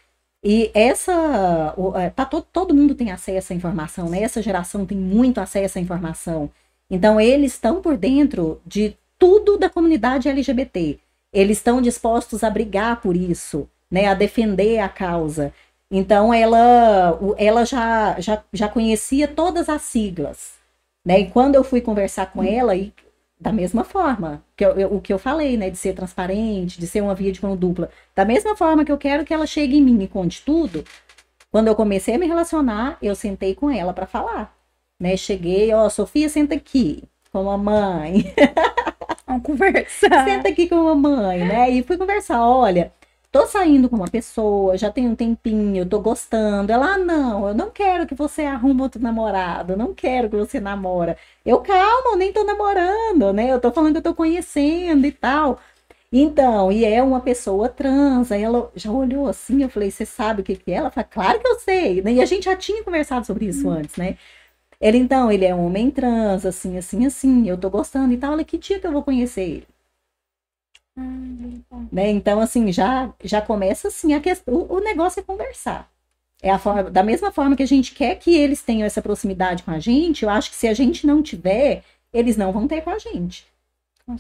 [SPEAKER 3] E essa, é, tá, todo, todo mundo tem acesso à informação, né? Essa geração tem muito acesso à informação. Então, eles estão por dentro de tudo da comunidade LGBT. Eles estão dispostos a brigar por isso, né? A defender a causa. Então, ela, ela já, já, já conhecia todas as siglas, né? E quando eu fui conversar com ela, e da mesma forma, que eu- eu- o que eu falei, né? De ser transparente, de ser uma via de mão dupla. Da mesma forma que eu quero que ela chegue em mim e conte tudo, quando eu comecei a me relacionar, eu sentei com ela para falar, né? Cheguei, ó, Sofia, senta aqui com a mãe,
[SPEAKER 1] Vamos conversar.
[SPEAKER 3] senta aqui com a mãe, né? E fui conversar, olha, tô saindo com uma pessoa, já tem um tempinho, tô gostando. Ela, ah, não, eu não quero que você arrume outro namorado, não quero que você namora. Eu, calma, eu nem tô namorando, né? Eu tô falando que eu tô conhecendo e tal. Então, e é uma pessoa trans. Aí ela já olhou assim, eu falei, você sabe o que que é? Ela falou, claro que eu sei. né? E a gente já tinha conversado sobre isso antes, né? Ele, então, ele é um homem trans, assim, assim, assim, eu tô gostando e tal. Ela, que dia que eu vou conhecer ele? Né? Então, assim, já, já começa assim, a questão, o, o negócio é conversar. É a forma, da mesma forma que a gente quer que eles tenham essa proximidade com a gente, eu acho que se a gente não tiver, eles não vão ter com a gente.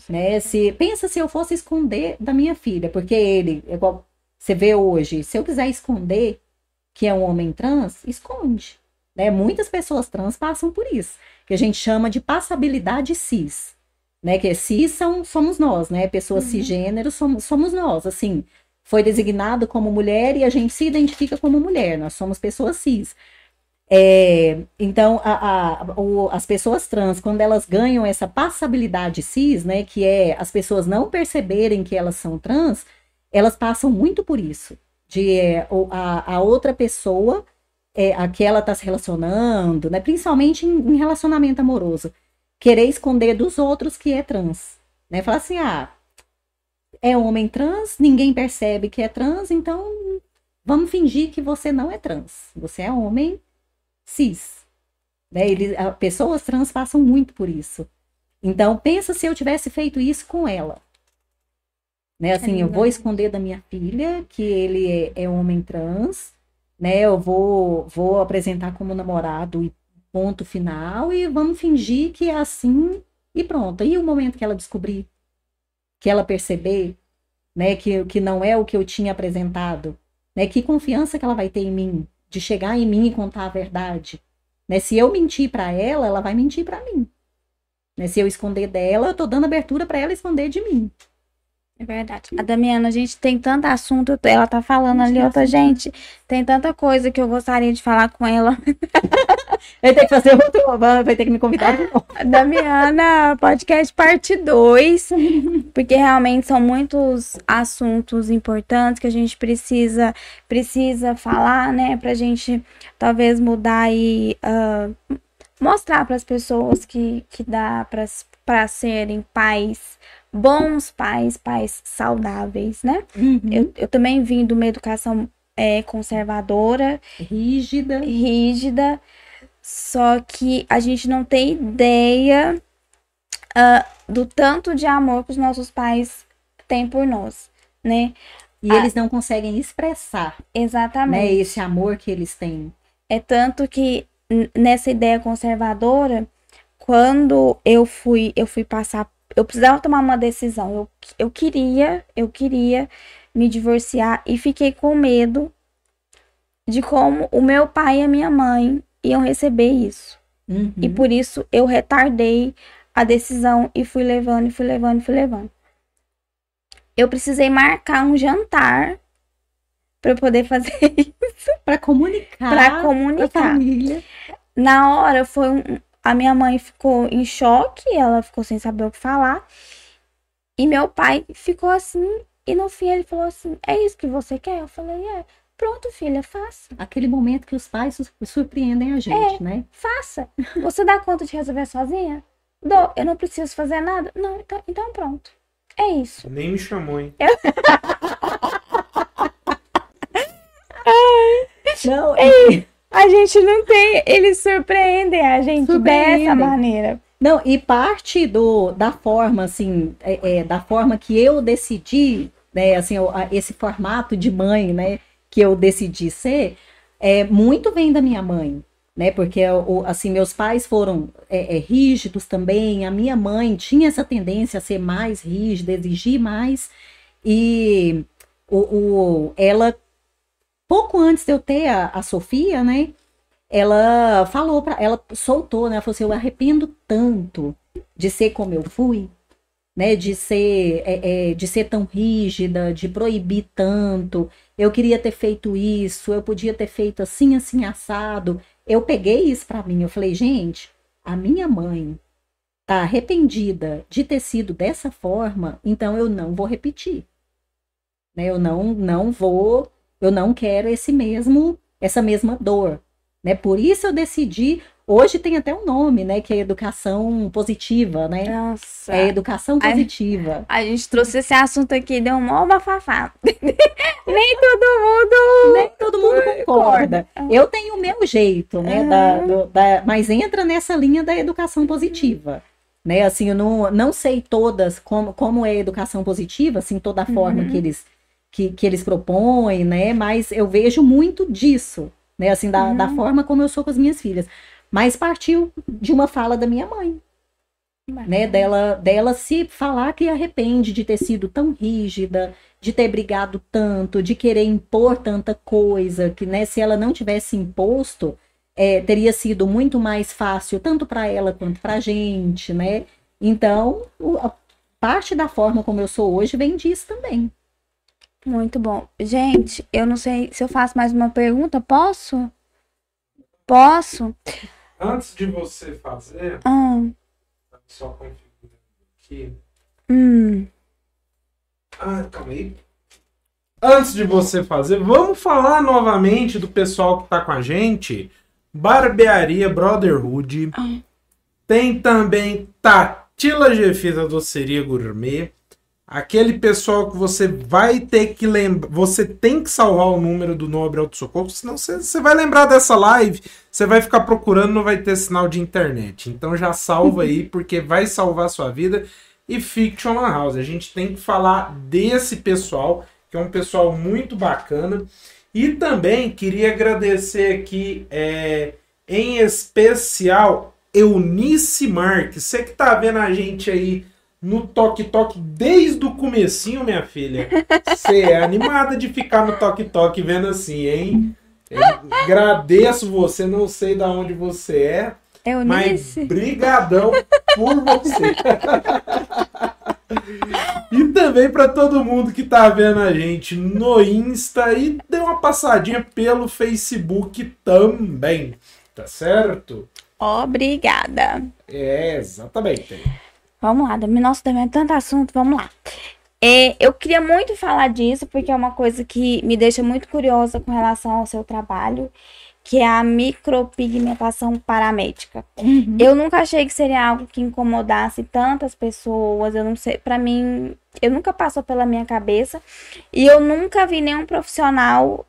[SPEAKER 3] Né? Se, pensa se eu fosse esconder da minha filha, porque ele, igual você vê hoje, se eu quiser esconder que é um homem trans, esconde. Né? Muitas pessoas trans passam por isso, que a gente chama de passabilidade cis. Né? Que cis são, somos nós, né? Pessoas cisgêneros somos, somos nós, assim. Foi designado como mulher e a gente se identifica como mulher, nós somos pessoas cis. É, então, a, a- o- as pessoas trans, quando elas ganham essa passabilidade cis, né, que é as pessoas não perceberem que elas são trans, elas passam muito por isso. De é, a, a outra pessoa, é, a que ela está se relacionando, né, principalmente em, em relacionamento amoroso, querer esconder dos outros que é trans. Né? Falar assim, ah, é homem trans, ninguém percebe que é trans, então vamos fingir que você não é trans. Você é homem cis. Né? Ele, a- pessoas trans passam muito por isso. Então, pensa se eu tivesse feito isso com ela. Né? Assim, eu vou esconder da minha filha que ele é, é homem trans, né? Eu vou, vou apresentar como namorado e ponto final e vamos fingir que é assim e pronto. E o momento que ela descobrir, que ela perceber, né, que, que não é o que eu tinha apresentado, né? Que confiança que ela vai ter em mim de chegar em mim e contar a verdade, né? Se eu mentir para ela, ela vai mentir para mim. Né? Se eu esconder dela, eu tô dando abertura para ela esconder de mim.
[SPEAKER 1] É verdade. A Damiana, a gente tem tanto assunto, ela tá falando ali, outra gente, tem tanta coisa que eu gostaria de falar com ela.
[SPEAKER 3] Vai ter que fazer outro, vai ter que me convidar de novo.
[SPEAKER 1] Damiana, podcast parte 2, porque realmente são muitos assuntos importantes que a gente precisa precisa falar, né, pra gente talvez mudar e ah, mostrar para as pessoas que, que dá para serem pais, bons pais, pais saudáveis, né? Eu, eu também vim de uma educação é, conservadora,
[SPEAKER 3] Rígida.
[SPEAKER 1] rígida, só que a gente não tem ideia ah, do tanto de amor que os nossos pais têm por nós, né?
[SPEAKER 3] E
[SPEAKER 1] Ah.
[SPEAKER 3] eles não conseguem expressar, né,
[SPEAKER 1] Exatamente.
[SPEAKER 3] esse amor que eles têm.
[SPEAKER 1] É tanto que nessa ideia conservadora, quando eu fui, eu fui passar, eu precisava tomar uma decisão. Eu, eu queria, eu queria me divorciar e fiquei com medo de como o meu pai e a minha mãe iam receber isso.
[SPEAKER 3] Uhum.
[SPEAKER 1] E por isso eu retardei a decisão e fui levando, e fui levando, fui levando. Eu precisei marcar um jantar para eu poder fazer isso,
[SPEAKER 3] Para comunicar.
[SPEAKER 1] para
[SPEAKER 3] pra
[SPEAKER 1] comunicar.
[SPEAKER 3] família.
[SPEAKER 1] Na hora foi um, a minha mãe ficou em choque, ela ficou sem saber o que falar. E meu pai ficou assim, e no fim ele falou assim: "É isso que você quer?" Eu falei: "É". Pronto, filha, faça.
[SPEAKER 3] Aquele momento que os pais sur- surpreendem a gente, né?
[SPEAKER 1] Faça. Você dá conta de resolver sozinha? Dou. Eu não preciso fazer nada? Não, então, então pronto. É isso.
[SPEAKER 2] Nem me chamou, hein?
[SPEAKER 3] Não, é-
[SPEAKER 1] A gente não tem. Eles surpreendem a gente
[SPEAKER 3] Surpreendem.
[SPEAKER 1] dessa maneira.
[SPEAKER 3] Não, e parte do, da forma, assim, é, é, da forma que eu decidi, né, assim, esse formato de mãe, né, que eu decidi ser, é, muito vem da minha mãe, né, porque, assim, meus pais foram é, é, rígidos também, a minha mãe tinha essa tendência a ser mais rígida, exigir mais, e o, o, ela, pouco antes de eu ter a, a Sofia, né, ela falou para ela soltou, né? Ela falou assim: eu arrependo tanto de ser como eu fui, né? De ser é, é, de ser tão rígida, de proibir tanto. Eu queria ter feito isso, eu podia ter feito assim, assim assado. Eu peguei isso para mim. Eu falei, gente, a minha mãe tá arrependida de ter sido dessa forma, então eu não vou repetir. Né? Eu não não vou, eu não quero esse mesmo essa mesma dor. Né? Por isso eu decidi. Hoje tem até um nome, né? Que é educação positiva, né?
[SPEAKER 1] Nossa.
[SPEAKER 3] É educação positiva.
[SPEAKER 1] A, a gente trouxe esse assunto aqui, deu um mó bafafá. Nem todo mundo.
[SPEAKER 3] Nem todo mundo concorda. Eu tenho o meu jeito, né? Da, do, da, mas entra nessa linha da educação positiva. Né, assim, eu não, não sei todas como, como é a educação positiva, assim, toda a forma uhum. que eles que, que eles propõem, né? Mas eu vejo muito disso, né? Assim, da, uhum. da forma como eu sou com as minhas filhas. Mas partiu de uma fala da minha mãe. Né, dela, dela se falar que arrepende de ter sido tão rígida, de ter brigado tanto, de querer impor tanta coisa, que né, se ela não tivesse imposto, é, teria sido muito mais fácil, tanto para ela quanto para a gente, né? Então, o, a parte da forma como eu sou hoje vem disso também.
[SPEAKER 1] Muito bom. Gente, eu não sei se eu faço mais uma pergunta. Posso? Posso?
[SPEAKER 2] Antes de você fazer,
[SPEAKER 1] ah.
[SPEAKER 2] só configurando aqui.
[SPEAKER 1] Hum.
[SPEAKER 2] Ah, calma aí. Antes de você fazer, vamos falar novamente do pessoal que tá com a gente. Barbearia Brotherhood.
[SPEAKER 1] Ah.
[SPEAKER 2] Tem também Tatila Gefisa Doceria Gourmet. Aquele pessoal que você vai ter que lembrar. Você tem que salvar o número do Nobre Auto Socorro, senão você, você vai lembrar dessa live. Você vai ficar procurando, não vai ter sinal de internet. Então já salva aí, porque vai salvar a sua vida. E Fiction Lan House. A gente tem que falar desse pessoal, que é um pessoal muito bacana. E também queria agradecer aqui, é, em especial, Eunice Marques. Você que tá vendo a gente aí no Toque Toque desde o comecinho, minha filha. Você é animada de ficar no Toque Toque vendo assim, hein? Eu agradeço você, não sei de onde você é,
[SPEAKER 1] é
[SPEAKER 2] mas brigadão por você. e também para todo mundo que tá vendo a gente no Insta e deu uma passadinha pelo Facebook também, tá certo?
[SPEAKER 1] Obrigada.
[SPEAKER 2] É, exatamente.
[SPEAKER 1] Vamos lá, nossa, também é tanto assunto, vamos lá. É, eu queria muito falar disso, porque é uma coisa que me deixa muito curiosa com relação ao seu trabalho, que é a micropigmentação paramédica.
[SPEAKER 3] Uhum.
[SPEAKER 1] Eu nunca achei que seria algo que incomodasse tantas pessoas, eu não sei, para mim, eu nunca passou pela minha cabeça, e eu nunca vi nenhum profissional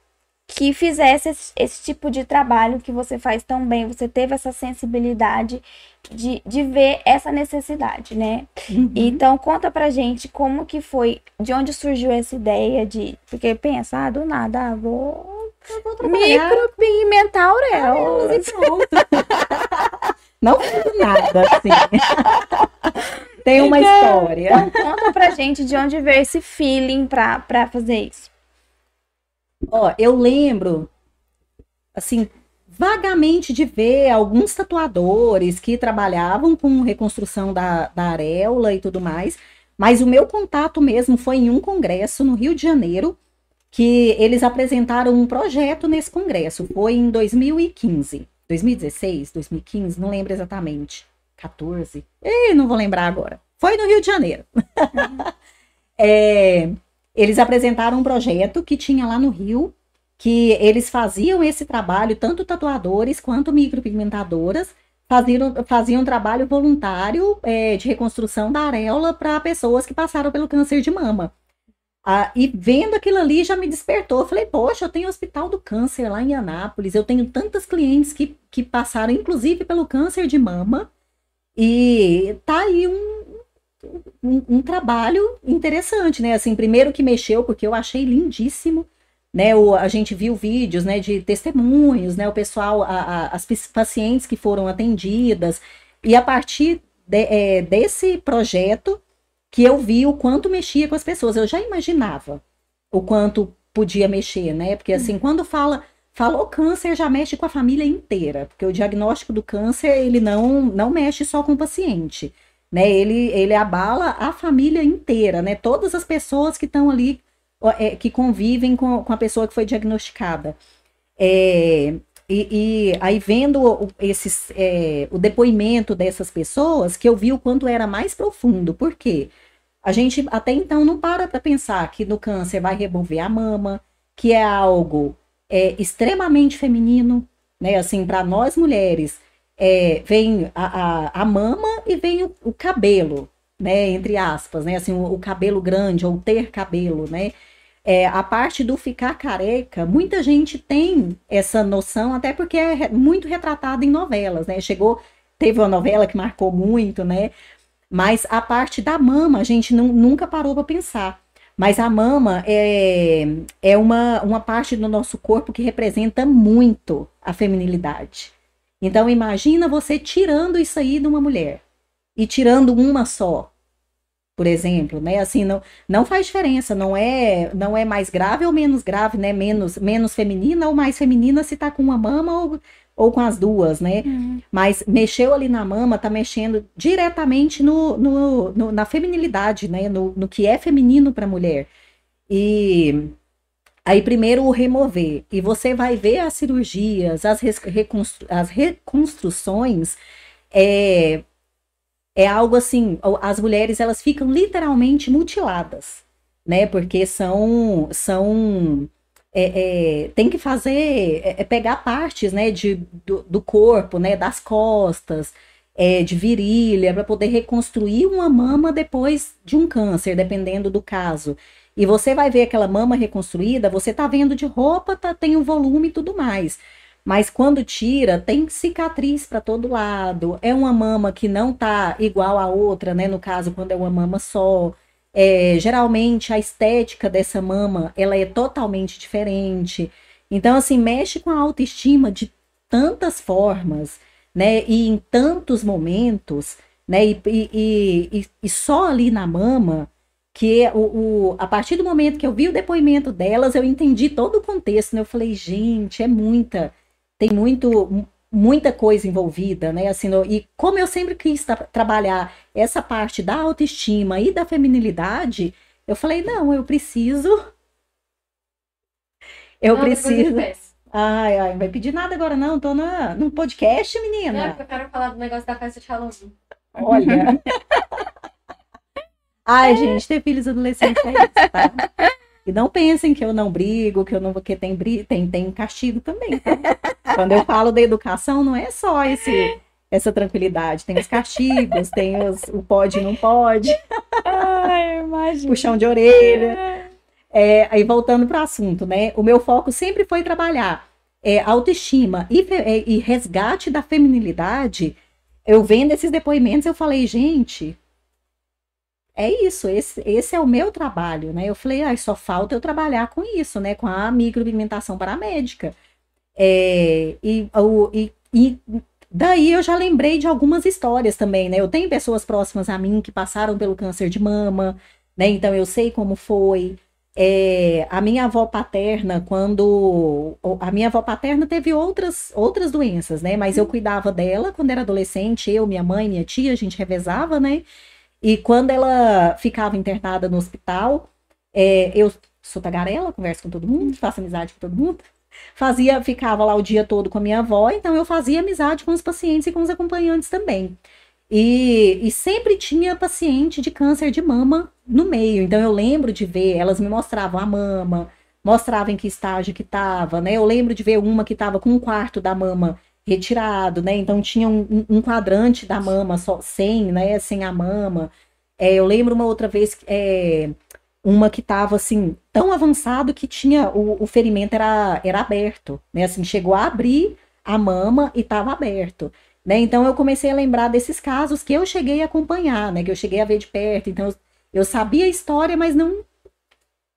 [SPEAKER 1] que fizesse esse, esse, tipo de trabalho que você faz tão bem, você teve essa sensibilidade de, de ver essa necessidade, né?
[SPEAKER 3] Uhum.
[SPEAKER 1] Então conta pra gente como que foi, de onde surgiu essa ideia de, porque pensar ah, do nada, ah, vou micropigmentar
[SPEAKER 3] e pronto. Não foi nada, assim. Tem uma então, história.
[SPEAKER 1] Então, conta pra gente de onde veio esse feeling pra, pra fazer isso.
[SPEAKER 3] Ó, eu lembro, assim, vagamente de ver alguns tatuadores que trabalhavam com reconstrução da, da areola e tudo mais, mas o meu contato mesmo foi em um congresso no Rio de Janeiro, que eles apresentaram um projeto nesse congresso. Foi em 2015, 2016, 2015, não lembro exatamente. 14? Ei, não vou lembrar agora. Foi no Rio de Janeiro. é, eles apresentaram um projeto que tinha lá no Rio, que eles faziam esse trabalho, tanto tatuadores quanto micropigmentadoras, faziam, faziam um trabalho voluntário é, de reconstrução da areola para pessoas que passaram pelo câncer de mama. Ah, e vendo aquilo ali já me despertou. Eu falei, poxa, eu tenho hospital do câncer lá em Anápolis, eu tenho tantas clientes que, que passaram, inclusive, pelo câncer de mama, E tá aí um, um, um, trabalho interessante, né? Assim, primeiro que mexeu, porque eu achei lindíssimo, né? O, a gente viu vídeos, né, de testemunhos, né? O pessoal, a, a, as pacientes que foram atendidas, e a partir de, é, desse projeto que eu vi o quanto mexia com as pessoas. Eu já imaginava o quanto podia mexer, né? Porque assim, quando fala falou câncer já mexe com a família inteira, porque o diagnóstico do câncer ele não não mexe só com o paciente né? Ele, ele abala a família inteira, né? Todas as pessoas que estão ali, é, que convivem com, com a pessoa que foi diagnosticada. É, e, e, aí vendo esses, é, o depoimento dessas pessoas, que eu vi o quanto era mais profundo. Por quê? A gente até então não para para pensar que no câncer vai remover a mama, que é algo é, extremamente feminino, né? Assim, para nós mulheres, é, vem a, a, a, mama e vem o, o, cabelo, né? Entre aspas, né? Assim, o, o cabelo grande ou ter cabelo, né? É, a parte do ficar careca, muita gente tem essa noção, até porque é muito retratada em novelas, né? Chegou, teve uma novela que marcou muito, né? Mas a parte da mama, a gente não, nunca parou para pensar. Mas a mama é, é uma, uma parte do nosso corpo que representa muito a feminilidade. Então imagina você tirando isso aí de uma mulher e tirando uma só, por exemplo, né? Assim não, não faz diferença, não é não é mais grave ou menos grave, né? Menos menos feminina ou mais feminina se tá com uma mama ou, ou com as duas, né? Uhum. Mas mexeu ali na mama, tá mexendo diretamente no, no, no na feminilidade, né? No, no que é feminino para mulher. E Aí primeiro o remover. E você vai ver as cirurgias, as, reconstru as reconstruções. É, é algo assim, as mulheres elas ficam literalmente mutiladas, né? Porque são. são é, é, tem que fazer, é, é pegar partes né, de, do, do, corpo, né, das costas, é, de virilha, para poder reconstruir uma mama depois de um câncer, dependendo do caso. E você vai ver aquela mama reconstruída, você tá vendo de roupa, tá, tem o um volume e tudo mais. Mas quando tira, tem cicatriz para todo lado. É uma mama que não tá igual a outra, né? No caso, quando é uma mama só. É, geralmente a estética dessa mama ela é totalmente diferente. Então, assim, mexe com a autoestima de tantas formas, né? E em tantos momentos, né? E, e, e, e só ali na mama que o, o, a partir do momento que eu vi o depoimento delas, eu entendi todo o contexto, né? Eu falei, gente, é muita, tem muito, muita coisa envolvida, né? Assim, no, e como eu sempre quis tra trabalhar essa parte da autoestima e da feminilidade, eu falei, não, eu preciso. Eu não, preciso. Ai, ai, não vai pedir nada agora, não. Tô na, no podcast, menina.
[SPEAKER 4] Não, eu quero falar do negócio da festa de Halloween.
[SPEAKER 3] Olha. Ai, é. gente, ter filhos adolescentes é isso, tá? E não pensem que eu não brigo, que eu não que tem tem tem castigo também. Tá? Quando eu falo da educação, não é só esse essa tranquilidade, tem os castigos, tem os, o pode e não pode.
[SPEAKER 1] Ai, imagina.
[SPEAKER 3] Puxão de orelha. É, aí voltando para o assunto, né? O meu foco sempre foi trabalhar é, autoestima e, é, e resgate da feminilidade. Eu vendo esses depoimentos, eu falei, gente, é isso, esse, esse é o meu trabalho, né? Eu falei, ah, só falta eu trabalhar com isso, né? Com a micropigmentação paramédica. É, e, o, e, e daí eu já lembrei de algumas histórias também, né? Eu tenho pessoas próximas a mim que passaram pelo câncer de mama, né? Então eu sei como foi. É, a minha avó paterna, quando. A minha avó paterna teve outras, outras doenças, né? Mas eu cuidava dela quando era adolescente, eu, minha mãe, minha tia, a gente revezava, né? E quando ela ficava internada no hospital, é, eu sou tagarela, converso com todo mundo, faço amizade com todo mundo. Fazia, ficava lá o dia todo com a minha avó, então eu fazia amizade com os pacientes e com os acompanhantes também. E, e, sempre tinha paciente de câncer de mama no meio. Então eu lembro de ver, elas me mostravam a mama, mostravam em que estágio que estava, né? Eu lembro de ver uma que estava com um quarto da mama retirado, né? Então tinha um, um quadrante da mama só sem, né? Sem a mama. É, eu lembro uma outra vez é, uma que estava assim tão avançado que tinha o, o, ferimento era, era aberto, né? Assim chegou a abrir a mama e estava aberto. Né? Então eu comecei a lembrar desses casos que eu cheguei a acompanhar, né? Que eu cheguei a ver de perto. Então eu, sabia a história, mas não,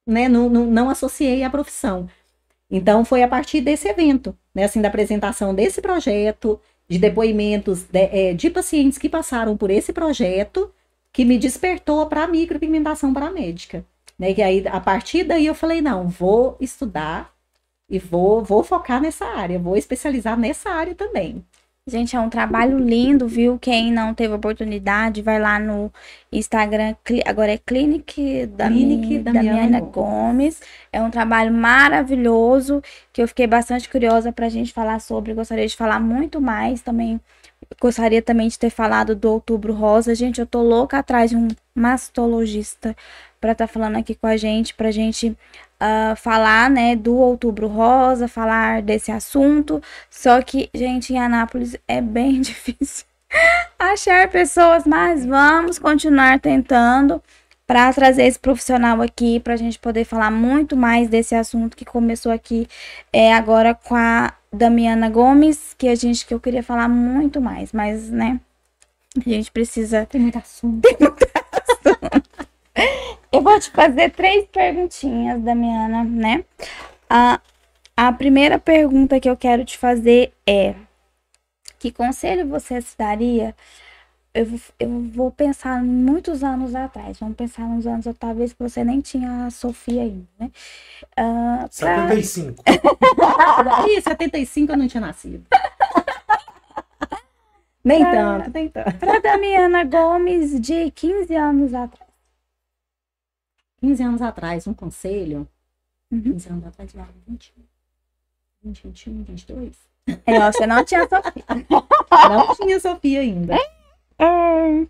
[SPEAKER 3] né? Não, não, não associei à profissão. Então foi a partir desse evento, né? Assim, da apresentação desse projeto, de depoimentos de, é, de pacientes que passaram por esse projeto, que me despertou para a micropigmentação para médica. Né? Que aí, a partir daí, eu falei, não, vou estudar e vou, vou focar nessa área, vou especializar nessa área também.
[SPEAKER 1] Gente, é um trabalho lindo, viu? Quem não teve oportunidade, vai lá no Instagram, agora é Clinic da, Clinic da Damiana Gomes. É um trabalho maravilhoso que eu fiquei bastante curiosa para a gente falar sobre. Gostaria de falar muito mais também. Gostaria também de ter falado do Outubro Rosa. Gente, eu tô louca atrás de um mastologista para estar tá falando aqui com a gente, para a gente uh, falar, né, do Outubro Rosa, falar desse assunto. Só que, gente, em Anápolis é bem difícil achar pessoas, mas vamos continuar tentando para trazer esse profissional aqui, para a gente poder falar muito mais desse assunto que começou aqui é, agora com a Damiana Gomes, que a gente que eu queria falar muito mais, mas né, a gente precisa.
[SPEAKER 3] Tem muito assunto.
[SPEAKER 1] Tem muito assunto. Eu vou te fazer três perguntinhas, Damiana, né? A, a primeira pergunta que eu quero te fazer é: que conselho você se daria? Eu, eu vou pensar muitos anos atrás. Vamos pensar nos anos, talvez que você nem tinha a Sofia ainda, né?
[SPEAKER 2] Uh, pra... 75.
[SPEAKER 3] Ih, 75 eu não tinha nascido. nem pra, tanto, nem tanto.
[SPEAKER 1] Pra Damiana Gomes, de 15 anos atrás.
[SPEAKER 3] 15 anos atrás, um conselho. Uhum. 15 anos atrás, lá, 20, 20, 21, 22.
[SPEAKER 1] É, você não tinha Sofia.
[SPEAKER 3] não tinha Sofia ainda. É.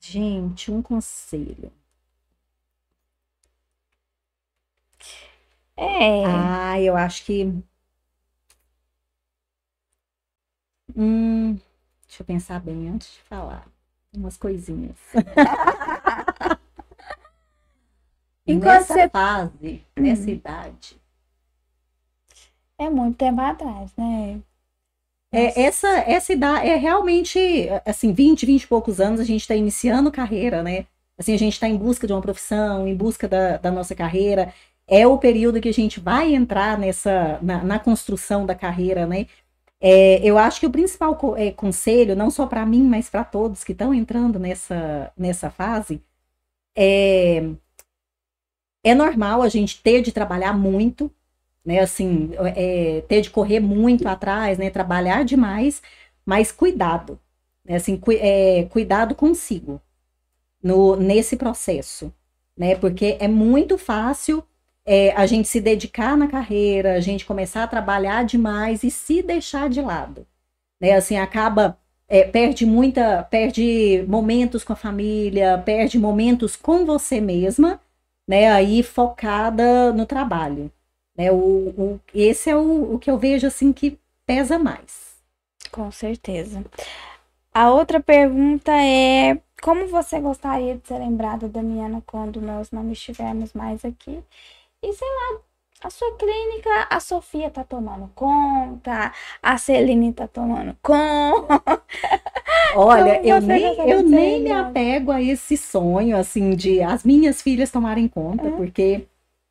[SPEAKER 3] Gente, um conselho.
[SPEAKER 1] É.
[SPEAKER 3] Ah, eu acho que. Hum, deixa eu pensar bem antes de falar. Umas coisinhas. Enquanto nessa você... fase, uhum. nessa idade.
[SPEAKER 1] É muito tempo atrás, né?
[SPEAKER 3] É, essa, essa idade é realmente, assim, 20, 20 e poucos anos, a gente está iniciando carreira, né? Assim, a gente está em busca de uma profissão, em busca da, da nossa carreira. É o período que a gente vai entrar nessa, na, na construção da carreira, né? É, eu acho que o principal co é, conselho, não só para mim, mas para todos que estão entrando nessa, nessa fase, é é normal a gente ter de trabalhar muito, né? Assim, é, ter de correr muito atrás, né? Trabalhar demais, mas cuidado, né? Assim, cu é, cuidado consigo no, nesse processo, né? Porque é muito fácil é, a gente se dedicar na carreira, a gente começar a trabalhar demais e se deixar de lado, né? Assim, acaba é, perde muita, perde momentos com a família, perde momentos com você mesma né, aí focada no trabalho. Né, o, o, esse é o, o que eu vejo assim que pesa mais.
[SPEAKER 1] Com certeza. A outra pergunta é como você gostaria de ser lembrada, Damiana, quando nós não estivermos mais aqui? E sei lá, a sua clínica, a Sofia tá tomando conta, a Celine tá tomando conta.
[SPEAKER 3] Olha, eu nem, eu nem me apego a esse sonho, assim, de as minhas filhas tomarem conta, é. porque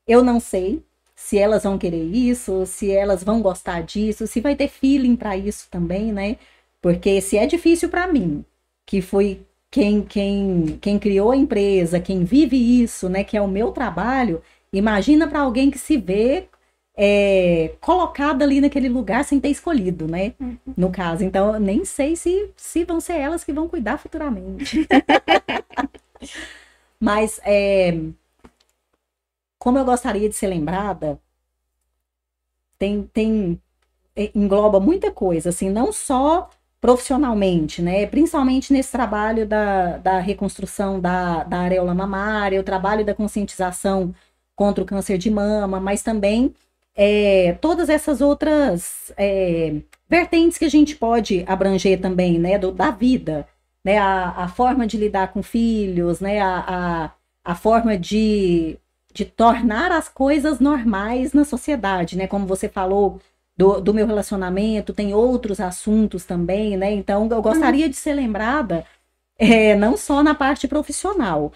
[SPEAKER 3] eu não sei se elas vão querer isso, se elas vão gostar disso, se vai ter feeling para isso também, né? Porque se é difícil para mim, que foi quem, quem, quem criou a empresa, quem vive isso, né, que é o meu trabalho, Imagina para alguém que se vê é, colocada ali naquele lugar sem ter escolhido, né? Uhum. No caso. Então, nem sei se, se vão ser elas que vão cuidar futuramente. Mas, é, como eu gostaria de ser lembrada, tem, tem é, engloba muita coisa, assim, não só profissionalmente, né? Principalmente nesse trabalho da, da reconstrução da, da areola mamária, o trabalho da conscientização contra o câncer de mama, mas também é, todas essas outras é, vertentes que a gente pode abranger também, né, do, da vida, né, a, a forma de lidar com filhos, né, a, a, a forma de, de tornar as coisas normais na sociedade, né, como você falou do, do meu relacionamento, tem outros assuntos também, né? Então, eu gostaria de ser lembrada é, não só na parte profissional,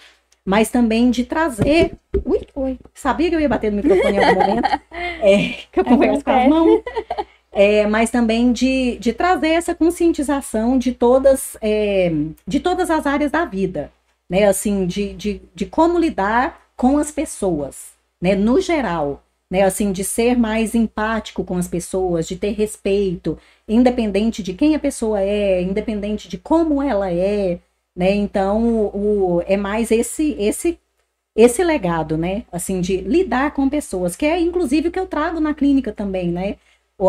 [SPEAKER 3] mas também de trazer. Ui, ui, sabia que eu ia bater no microfone em algum momento? É, que eu converso com as mãos. É, mas também de, de trazer essa conscientização de todas, é, de todas as áreas da vida, né? Assim, de, de, de como lidar com as pessoas, né? No geral, né? Assim, de ser mais empático com as pessoas, de ter respeito, independente de quem a pessoa é, independente de como ela é, né? Então, o, é mais esse esse esse legado, né? Assim, de lidar com pessoas, que é inclusive o que eu trago na clínica também, né?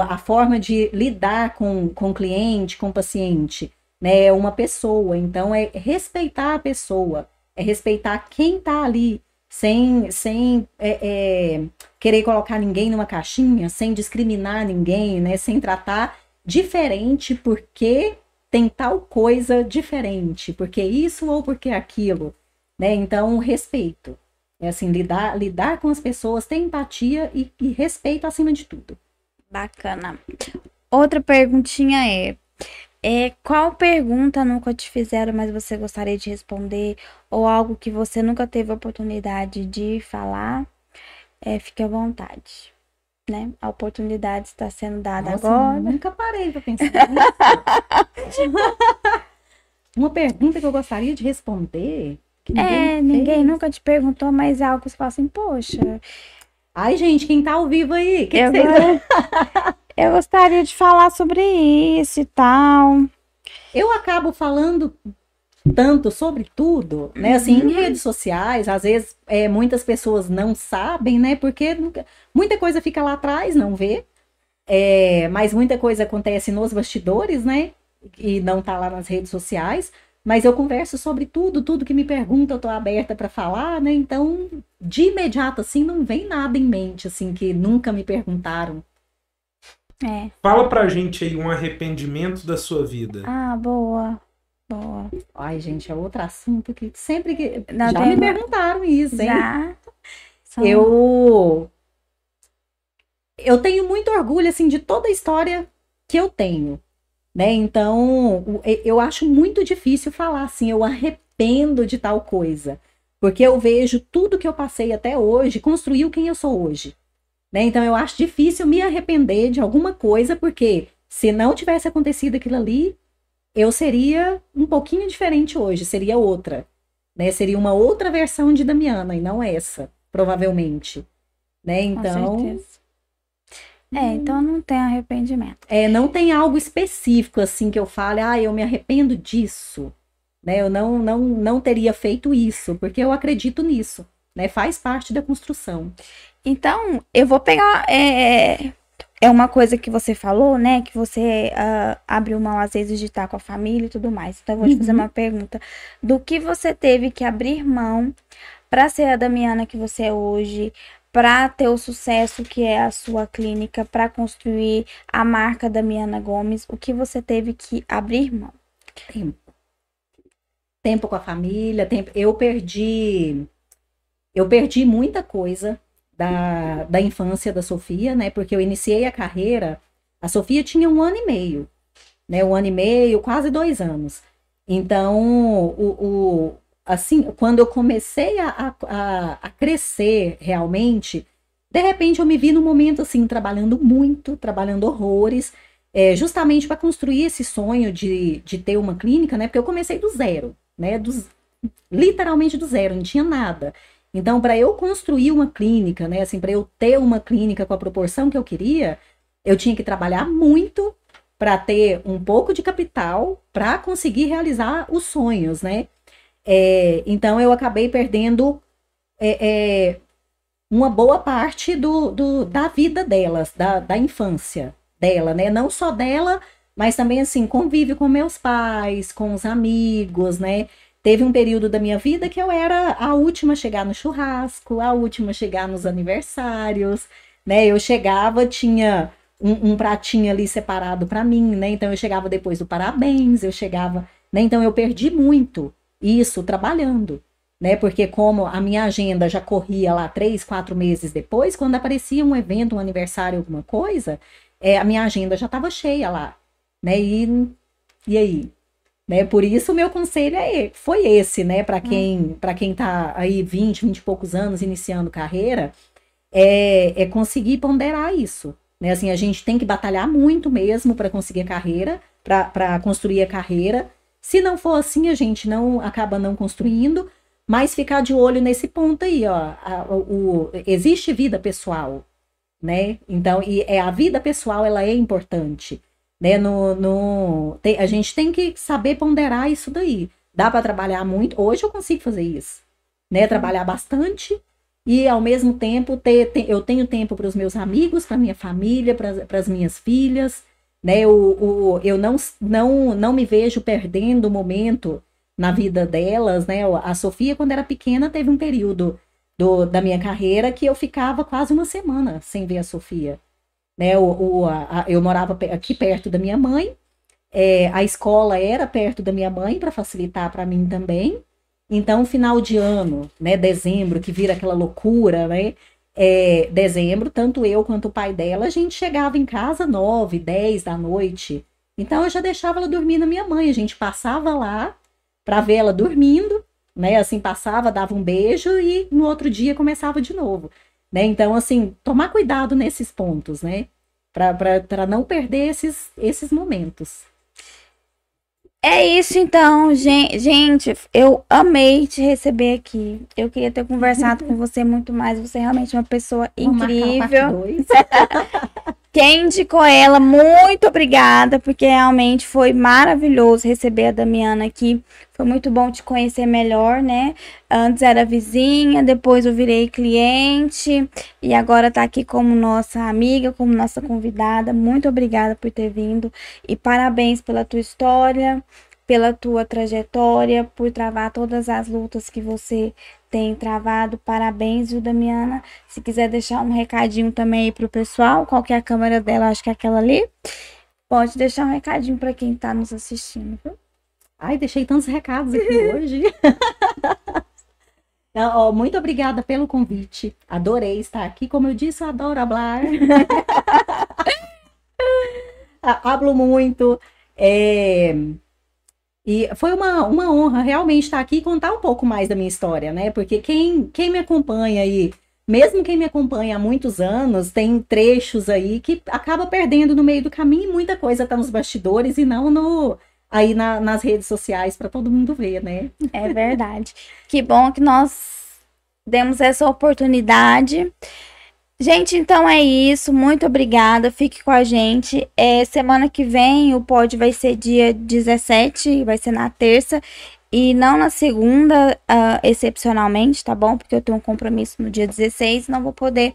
[SPEAKER 3] A forma de lidar com, com cliente, com paciente, né? É uma pessoa, então é respeitar a pessoa, é respeitar quem tá ali, sem, sem é, é, querer colocar ninguém numa caixinha, sem discriminar ninguém, né? Sem tratar diferente porque tem tal coisa diferente, porque isso ou porque aquilo, né? Então, respeito. É assim, lidar, lidar com as pessoas, ter empatia e, e respeito acima de tudo.
[SPEAKER 1] Bacana. Outra perguntinha é, é qual pergunta nunca te fizeram, mas você gostaria de responder? Ou algo que você nunca teve oportunidade de falar? É, fique à vontade né? A oportunidade está sendo dada
[SPEAKER 3] Nossa,
[SPEAKER 1] agora.
[SPEAKER 3] Nunca parei para pensar nisso. Uma pergunta que eu gostaria de responder. que
[SPEAKER 1] é, ninguém
[SPEAKER 3] fez.
[SPEAKER 1] nunca te perguntou, mas é algo que você fala assim, poxa.
[SPEAKER 3] Ai, gente, quem tá ao vivo aí? Que
[SPEAKER 1] eu,
[SPEAKER 3] que vocês...
[SPEAKER 1] eu gostaria de falar sobre isso e tal.
[SPEAKER 3] Eu acabo falando tanto sobre tudo, né? Assim, em
[SPEAKER 1] Uhum.
[SPEAKER 3] redes sociais, às vezes é, muitas pessoas não sabem, né? Porque nunca- muita coisa fica lá atrás, não vê. É, mas muita coisa acontece nos bastidores, né? E não tá lá nas redes sociais. Mas eu converso sobre tudo, tudo que me pergunta, eu tô aberta para falar, né? Então, de imediato, assim, não vem nada em mente, assim, que nunca me perguntaram.
[SPEAKER 1] É.
[SPEAKER 2] Fala pra gente aí um arrependimento da sua vida.
[SPEAKER 1] Ah, boa. Boa.
[SPEAKER 3] Ai, gente, é outro assunto que sempre que.
[SPEAKER 1] Não,
[SPEAKER 3] já me
[SPEAKER 1] uma-
[SPEAKER 3] perguntaram isso, hein?
[SPEAKER 1] Já. São-
[SPEAKER 3] Eu eu tenho muito orgulho assim de toda a história que eu tenho, né? Então, eu acho muito difícil falar assim, eu arrependo de tal coisa, porque eu vejo tudo que eu passei até hoje construiu quem eu sou hoje, né? Então, eu acho difícil me arrepender de alguma coisa, porque se não tivesse acontecido aquilo ali, eu seria um pouquinho diferente hoje, seria outra, né? Seria uma outra versão de Damiana e não essa, provavelmente, né?
[SPEAKER 1] Com
[SPEAKER 3] Então,
[SPEAKER 1] certeza. É, então não tem arrependimento.
[SPEAKER 3] é, não tem algo específico assim que eu fale, ah, eu me arrependo disso, né? Eu não, não, não teria feito isso, porque eu acredito nisso, né? Faz parte da construção.
[SPEAKER 1] Então, eu vou pegar. É, é uma coisa que você falou, né? Que você ah, abriu mão, às vezes, de estar com a família e tudo mais. Então, eu vou te fazer
[SPEAKER 3] Uhum.
[SPEAKER 1] uma pergunta. Do que você teve que abrir mão para ser a Damiana que você é hoje, para ter o sucesso que é a sua clínica, para construir a marca Damiana Gomes? O que você teve que abrir mão?
[SPEAKER 3] Tempo. Tempo com a família, tempo. Eu perdi. Eu perdi muita coisa da, da infância da Sofia, né? Porque eu iniciei a carreira. A Sofia tinha um ano e meio, né? Um ano e meio, quase dois anos. Então, o, o- assim, quando eu comecei a, a, a- crescer realmente, de repente eu me vi num momento assim, trabalhando muito, trabalhando horrores é, justamente para construir esse sonho de, de ter uma clínica, né? Porque eu comecei do zero, né? Dos, literalmente do zero, não tinha nada. Então, para eu construir uma clínica, né? Assim, para eu ter uma clínica com a proporção que eu queria, eu tinha que trabalhar muito para ter um pouco de capital para conseguir realizar os sonhos, né? É, então, eu acabei perdendo é, é, uma boa parte do, do- da vida delas, da, da infância dela, né? Não só dela, mas também assim, convívio com meus pais, com os amigos, né? Teve um período da minha vida que eu era a última a chegar no churrasco, a última a chegar nos aniversários, né? Eu chegava, tinha um, um pratinho ali separado para mim, né? Então eu chegava depois do parabéns, eu chegava, né? Então eu perdi muito isso trabalhando, né? Porque como a minha agenda já corria lá três, quatro meses depois, quando aparecia um evento, um aniversário, alguma coisa, é, a minha agenda já estava cheia lá, né? E, e aí? Né? Por isso o meu conselho é, foi esse, né? Para quem, para quem tá aí 20, 20 e poucos anos iniciando carreira, é, é conseguir ponderar isso. Né? Assim, a gente tem que batalhar muito mesmo para conseguir a carreira, para construir a carreira. Se não for assim, a gente não acaba não construindo, mas ficar de olho nesse ponto aí, ó. A, o, o, existe vida pessoal, né? Então, e é a vida pessoal ela é importante, né? No, no tem, a gente tem que saber ponderar isso daí. Dá para trabalhar muito. Hoje eu consigo fazer isso, né? Trabalhar bastante e ao mesmo tempo ter, ter eu tenho tempo para os meus amigos, para minha família, para as minhas filhas, né? O, o, eu não, não, não me vejo perdendo o momento na vida delas, né? A Sofia, quando era pequena, teve um período do, da minha carreira que eu ficava quase uma semana sem ver a Sofia. Né? O, o a, eu morava aqui perto da minha mãe, é, a escola era perto da minha mãe para facilitar para mim também. Então, final de ano, né, dezembro, que vira aquela loucura, né? É, dezembro, tanto eu quanto o pai dela, a gente chegava em casa nove, dez da noite. Então, eu já deixava ela dormir na minha mãe. A gente passava lá para ver ela dormindo, né? Assim, passava, dava um beijo e no outro dia começava de novo, né? Então, assim, tomar cuidado nesses pontos, né? Para não perder esses, esses momentos.
[SPEAKER 1] É isso então, gente. Eu amei te receber aqui. Eu queria ter conversado com você muito mais. Você é realmente uma pessoa incrível. Quem indicou ela, muito obrigada, porque realmente foi maravilhoso receber a Damiana aqui. Foi muito bom te conhecer melhor, né? Antes era vizinha, depois eu virei cliente e agora tá aqui como nossa amiga, como nossa convidada. Muito obrigada por ter vindo e parabéns pela tua história, pela tua trajetória, por travar todas as lutas que você tem travado. Parabéns, viu, Damiana? Se quiser deixar um recadinho também aí pro pessoal, qual que é a câmera dela? Acho que é aquela ali. Pode deixar um recadinho para quem tá nos assistindo, viu?
[SPEAKER 3] Ai, deixei tantos recados aqui hoje. Então, ó, muito obrigada pelo convite. Adorei estar aqui. Como eu disse, eu adoro falar. Hablo muito. É... E foi uma, uma honra realmente estar aqui e contar um pouco mais da minha história, né? Porque quem, quem me acompanha aí, mesmo quem me acompanha há muitos anos, tem trechos aí que acaba perdendo no meio do caminho e muita coisa está nos bastidores e não no aí na, nas redes sociais para todo mundo ver, né?
[SPEAKER 1] É verdade. que bom que nós demos essa oportunidade. Gente, então é isso. Muito obrigada. Fique com a gente. É, semana que vem o pod vai ser dia 17, vai ser na terça. E não na segunda, uh, excepcionalmente, tá bom? Porque eu tenho um compromisso no dia 16, não vou poder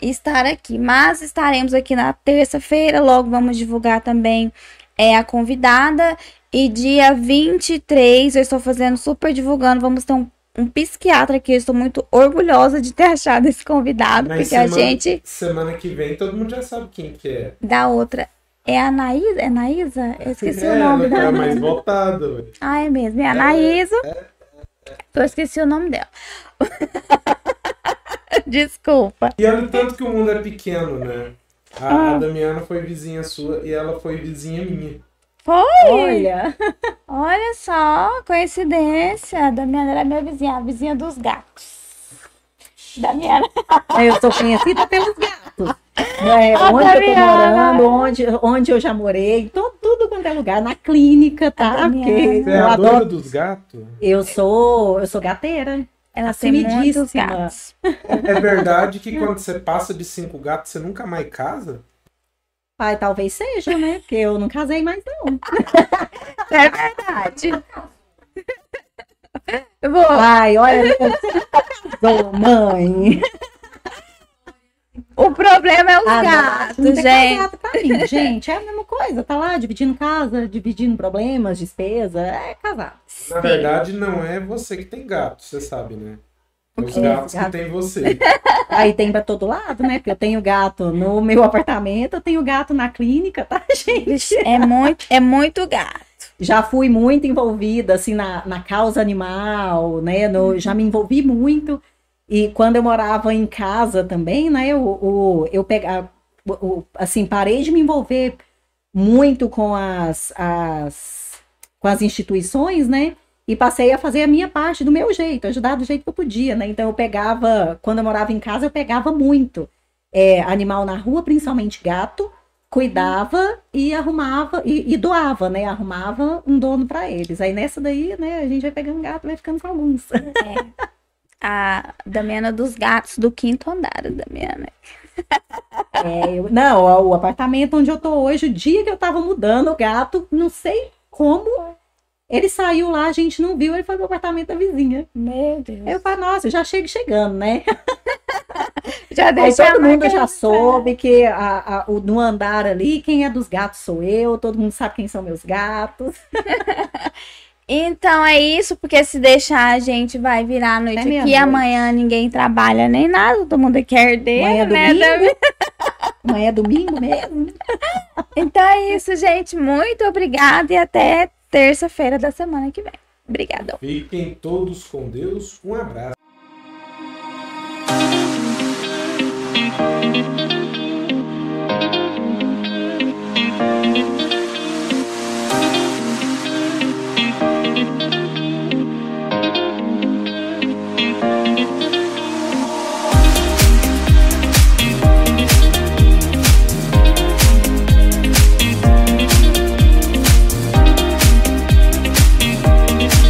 [SPEAKER 1] estar aqui. Mas estaremos aqui na terça-feira. Logo vamos divulgar também é, a convidada. E dia 23, eu estou fazendo super divulgando. Vamos ter um um psiquiatra que eu estou muito orgulhosa de ter achado esse convidado, Mas porque semana, a gente.
[SPEAKER 2] Semana que vem todo mundo já sabe quem que é.
[SPEAKER 1] Da outra. É a Anaísa? É Anaísa? Eu esqueci é, o nome
[SPEAKER 2] dela. É mais votado.
[SPEAKER 1] Ah, é mesmo. É a Anaísa. É, é, é. Eu esqueci o nome dela. Desculpa.
[SPEAKER 2] E olha o tanto que o mundo é pequeno, né? A, ah. a Damiana foi vizinha sua e ela foi vizinha minha.
[SPEAKER 1] Foi? Olha. Olha só, coincidência. Da minha era minha vizinha, a vizinha dos gatos. Da minha
[SPEAKER 3] Eu sou conhecida pelos gatos. É, onde eu tô morando, onde, onde eu já morei, tô, tudo quanto é lugar, na clínica, tá?
[SPEAKER 2] Porque Você é a adoro... dona dos gatos?
[SPEAKER 3] Eu sou, eu sou gateira.
[SPEAKER 1] Ela tem muitos gatos.
[SPEAKER 2] É verdade que quando você passa de cinco gatos, você nunca mais casa?
[SPEAKER 3] Pai, talvez seja, né? Porque eu não casei mais, não.
[SPEAKER 1] é verdade.
[SPEAKER 3] Vou. Pai, olha, casou, mãe.
[SPEAKER 1] O problema é os ah, gatos, não, gente.
[SPEAKER 3] Pra mim, gente, é a mesma coisa. Tá lá dividindo casa, dividindo problemas, despesa. É casar.
[SPEAKER 2] Na verdade, não é você que tem gato, você sabe, né? Os gatos gato. que tem você.
[SPEAKER 3] Aí tem pra todo lado, né? Porque eu tenho gato no meu apartamento, eu tenho gato na clínica, tá, gente?
[SPEAKER 1] É muito, é muito gato.
[SPEAKER 3] Já fui muito envolvida, assim, na, na causa animal, né? No, já me envolvi muito. E quando eu morava em casa também, né? Eu, eu, eu pegava, assim, parei de me envolver muito com as, as, com as instituições, né? E passei a fazer a minha parte do meu jeito, ajudar do jeito que eu podia, né? Então eu pegava, quando eu morava em casa, eu pegava muito é, animal na rua, principalmente gato, cuidava e arrumava e, e doava, né? Arrumava um dono para eles. Aí nessa daí, né, a gente vai pegando gato, vai ficando com alguns.
[SPEAKER 1] A Damiana dos gatos do quinto andar, Damiana.
[SPEAKER 3] É, eu- não, o apartamento onde eu tô hoje, o dia que eu tava mudando o gato, não sei como, ele saiu lá, a gente não viu, ele foi pro apartamento da vizinha.
[SPEAKER 1] Meu Deus.
[SPEAKER 3] Eu falei, nossa, eu já chego chegando, né?
[SPEAKER 1] já
[SPEAKER 3] Aí
[SPEAKER 1] deixa
[SPEAKER 3] todo
[SPEAKER 1] a
[SPEAKER 3] mundo já soube que a, a- o, no andar ali, quem é dos gatos sou eu, todo mundo sabe quem são meus gatos.
[SPEAKER 1] Então é isso, porque se deixar a gente vai virar a noite
[SPEAKER 3] É
[SPEAKER 1] aqui.
[SPEAKER 3] meia-noite.
[SPEAKER 1] Amanhã ninguém trabalha nem nada, todo mundo aqui é herdeiro,
[SPEAKER 3] Amanhã é
[SPEAKER 1] né?
[SPEAKER 3] domingo. Amanhã é domingo mesmo.
[SPEAKER 1] Então é isso, gente. Muito obrigada e até terça-feira da semana que vem. Obrigadão.
[SPEAKER 2] Fiquem todos com Deus. Um abraço.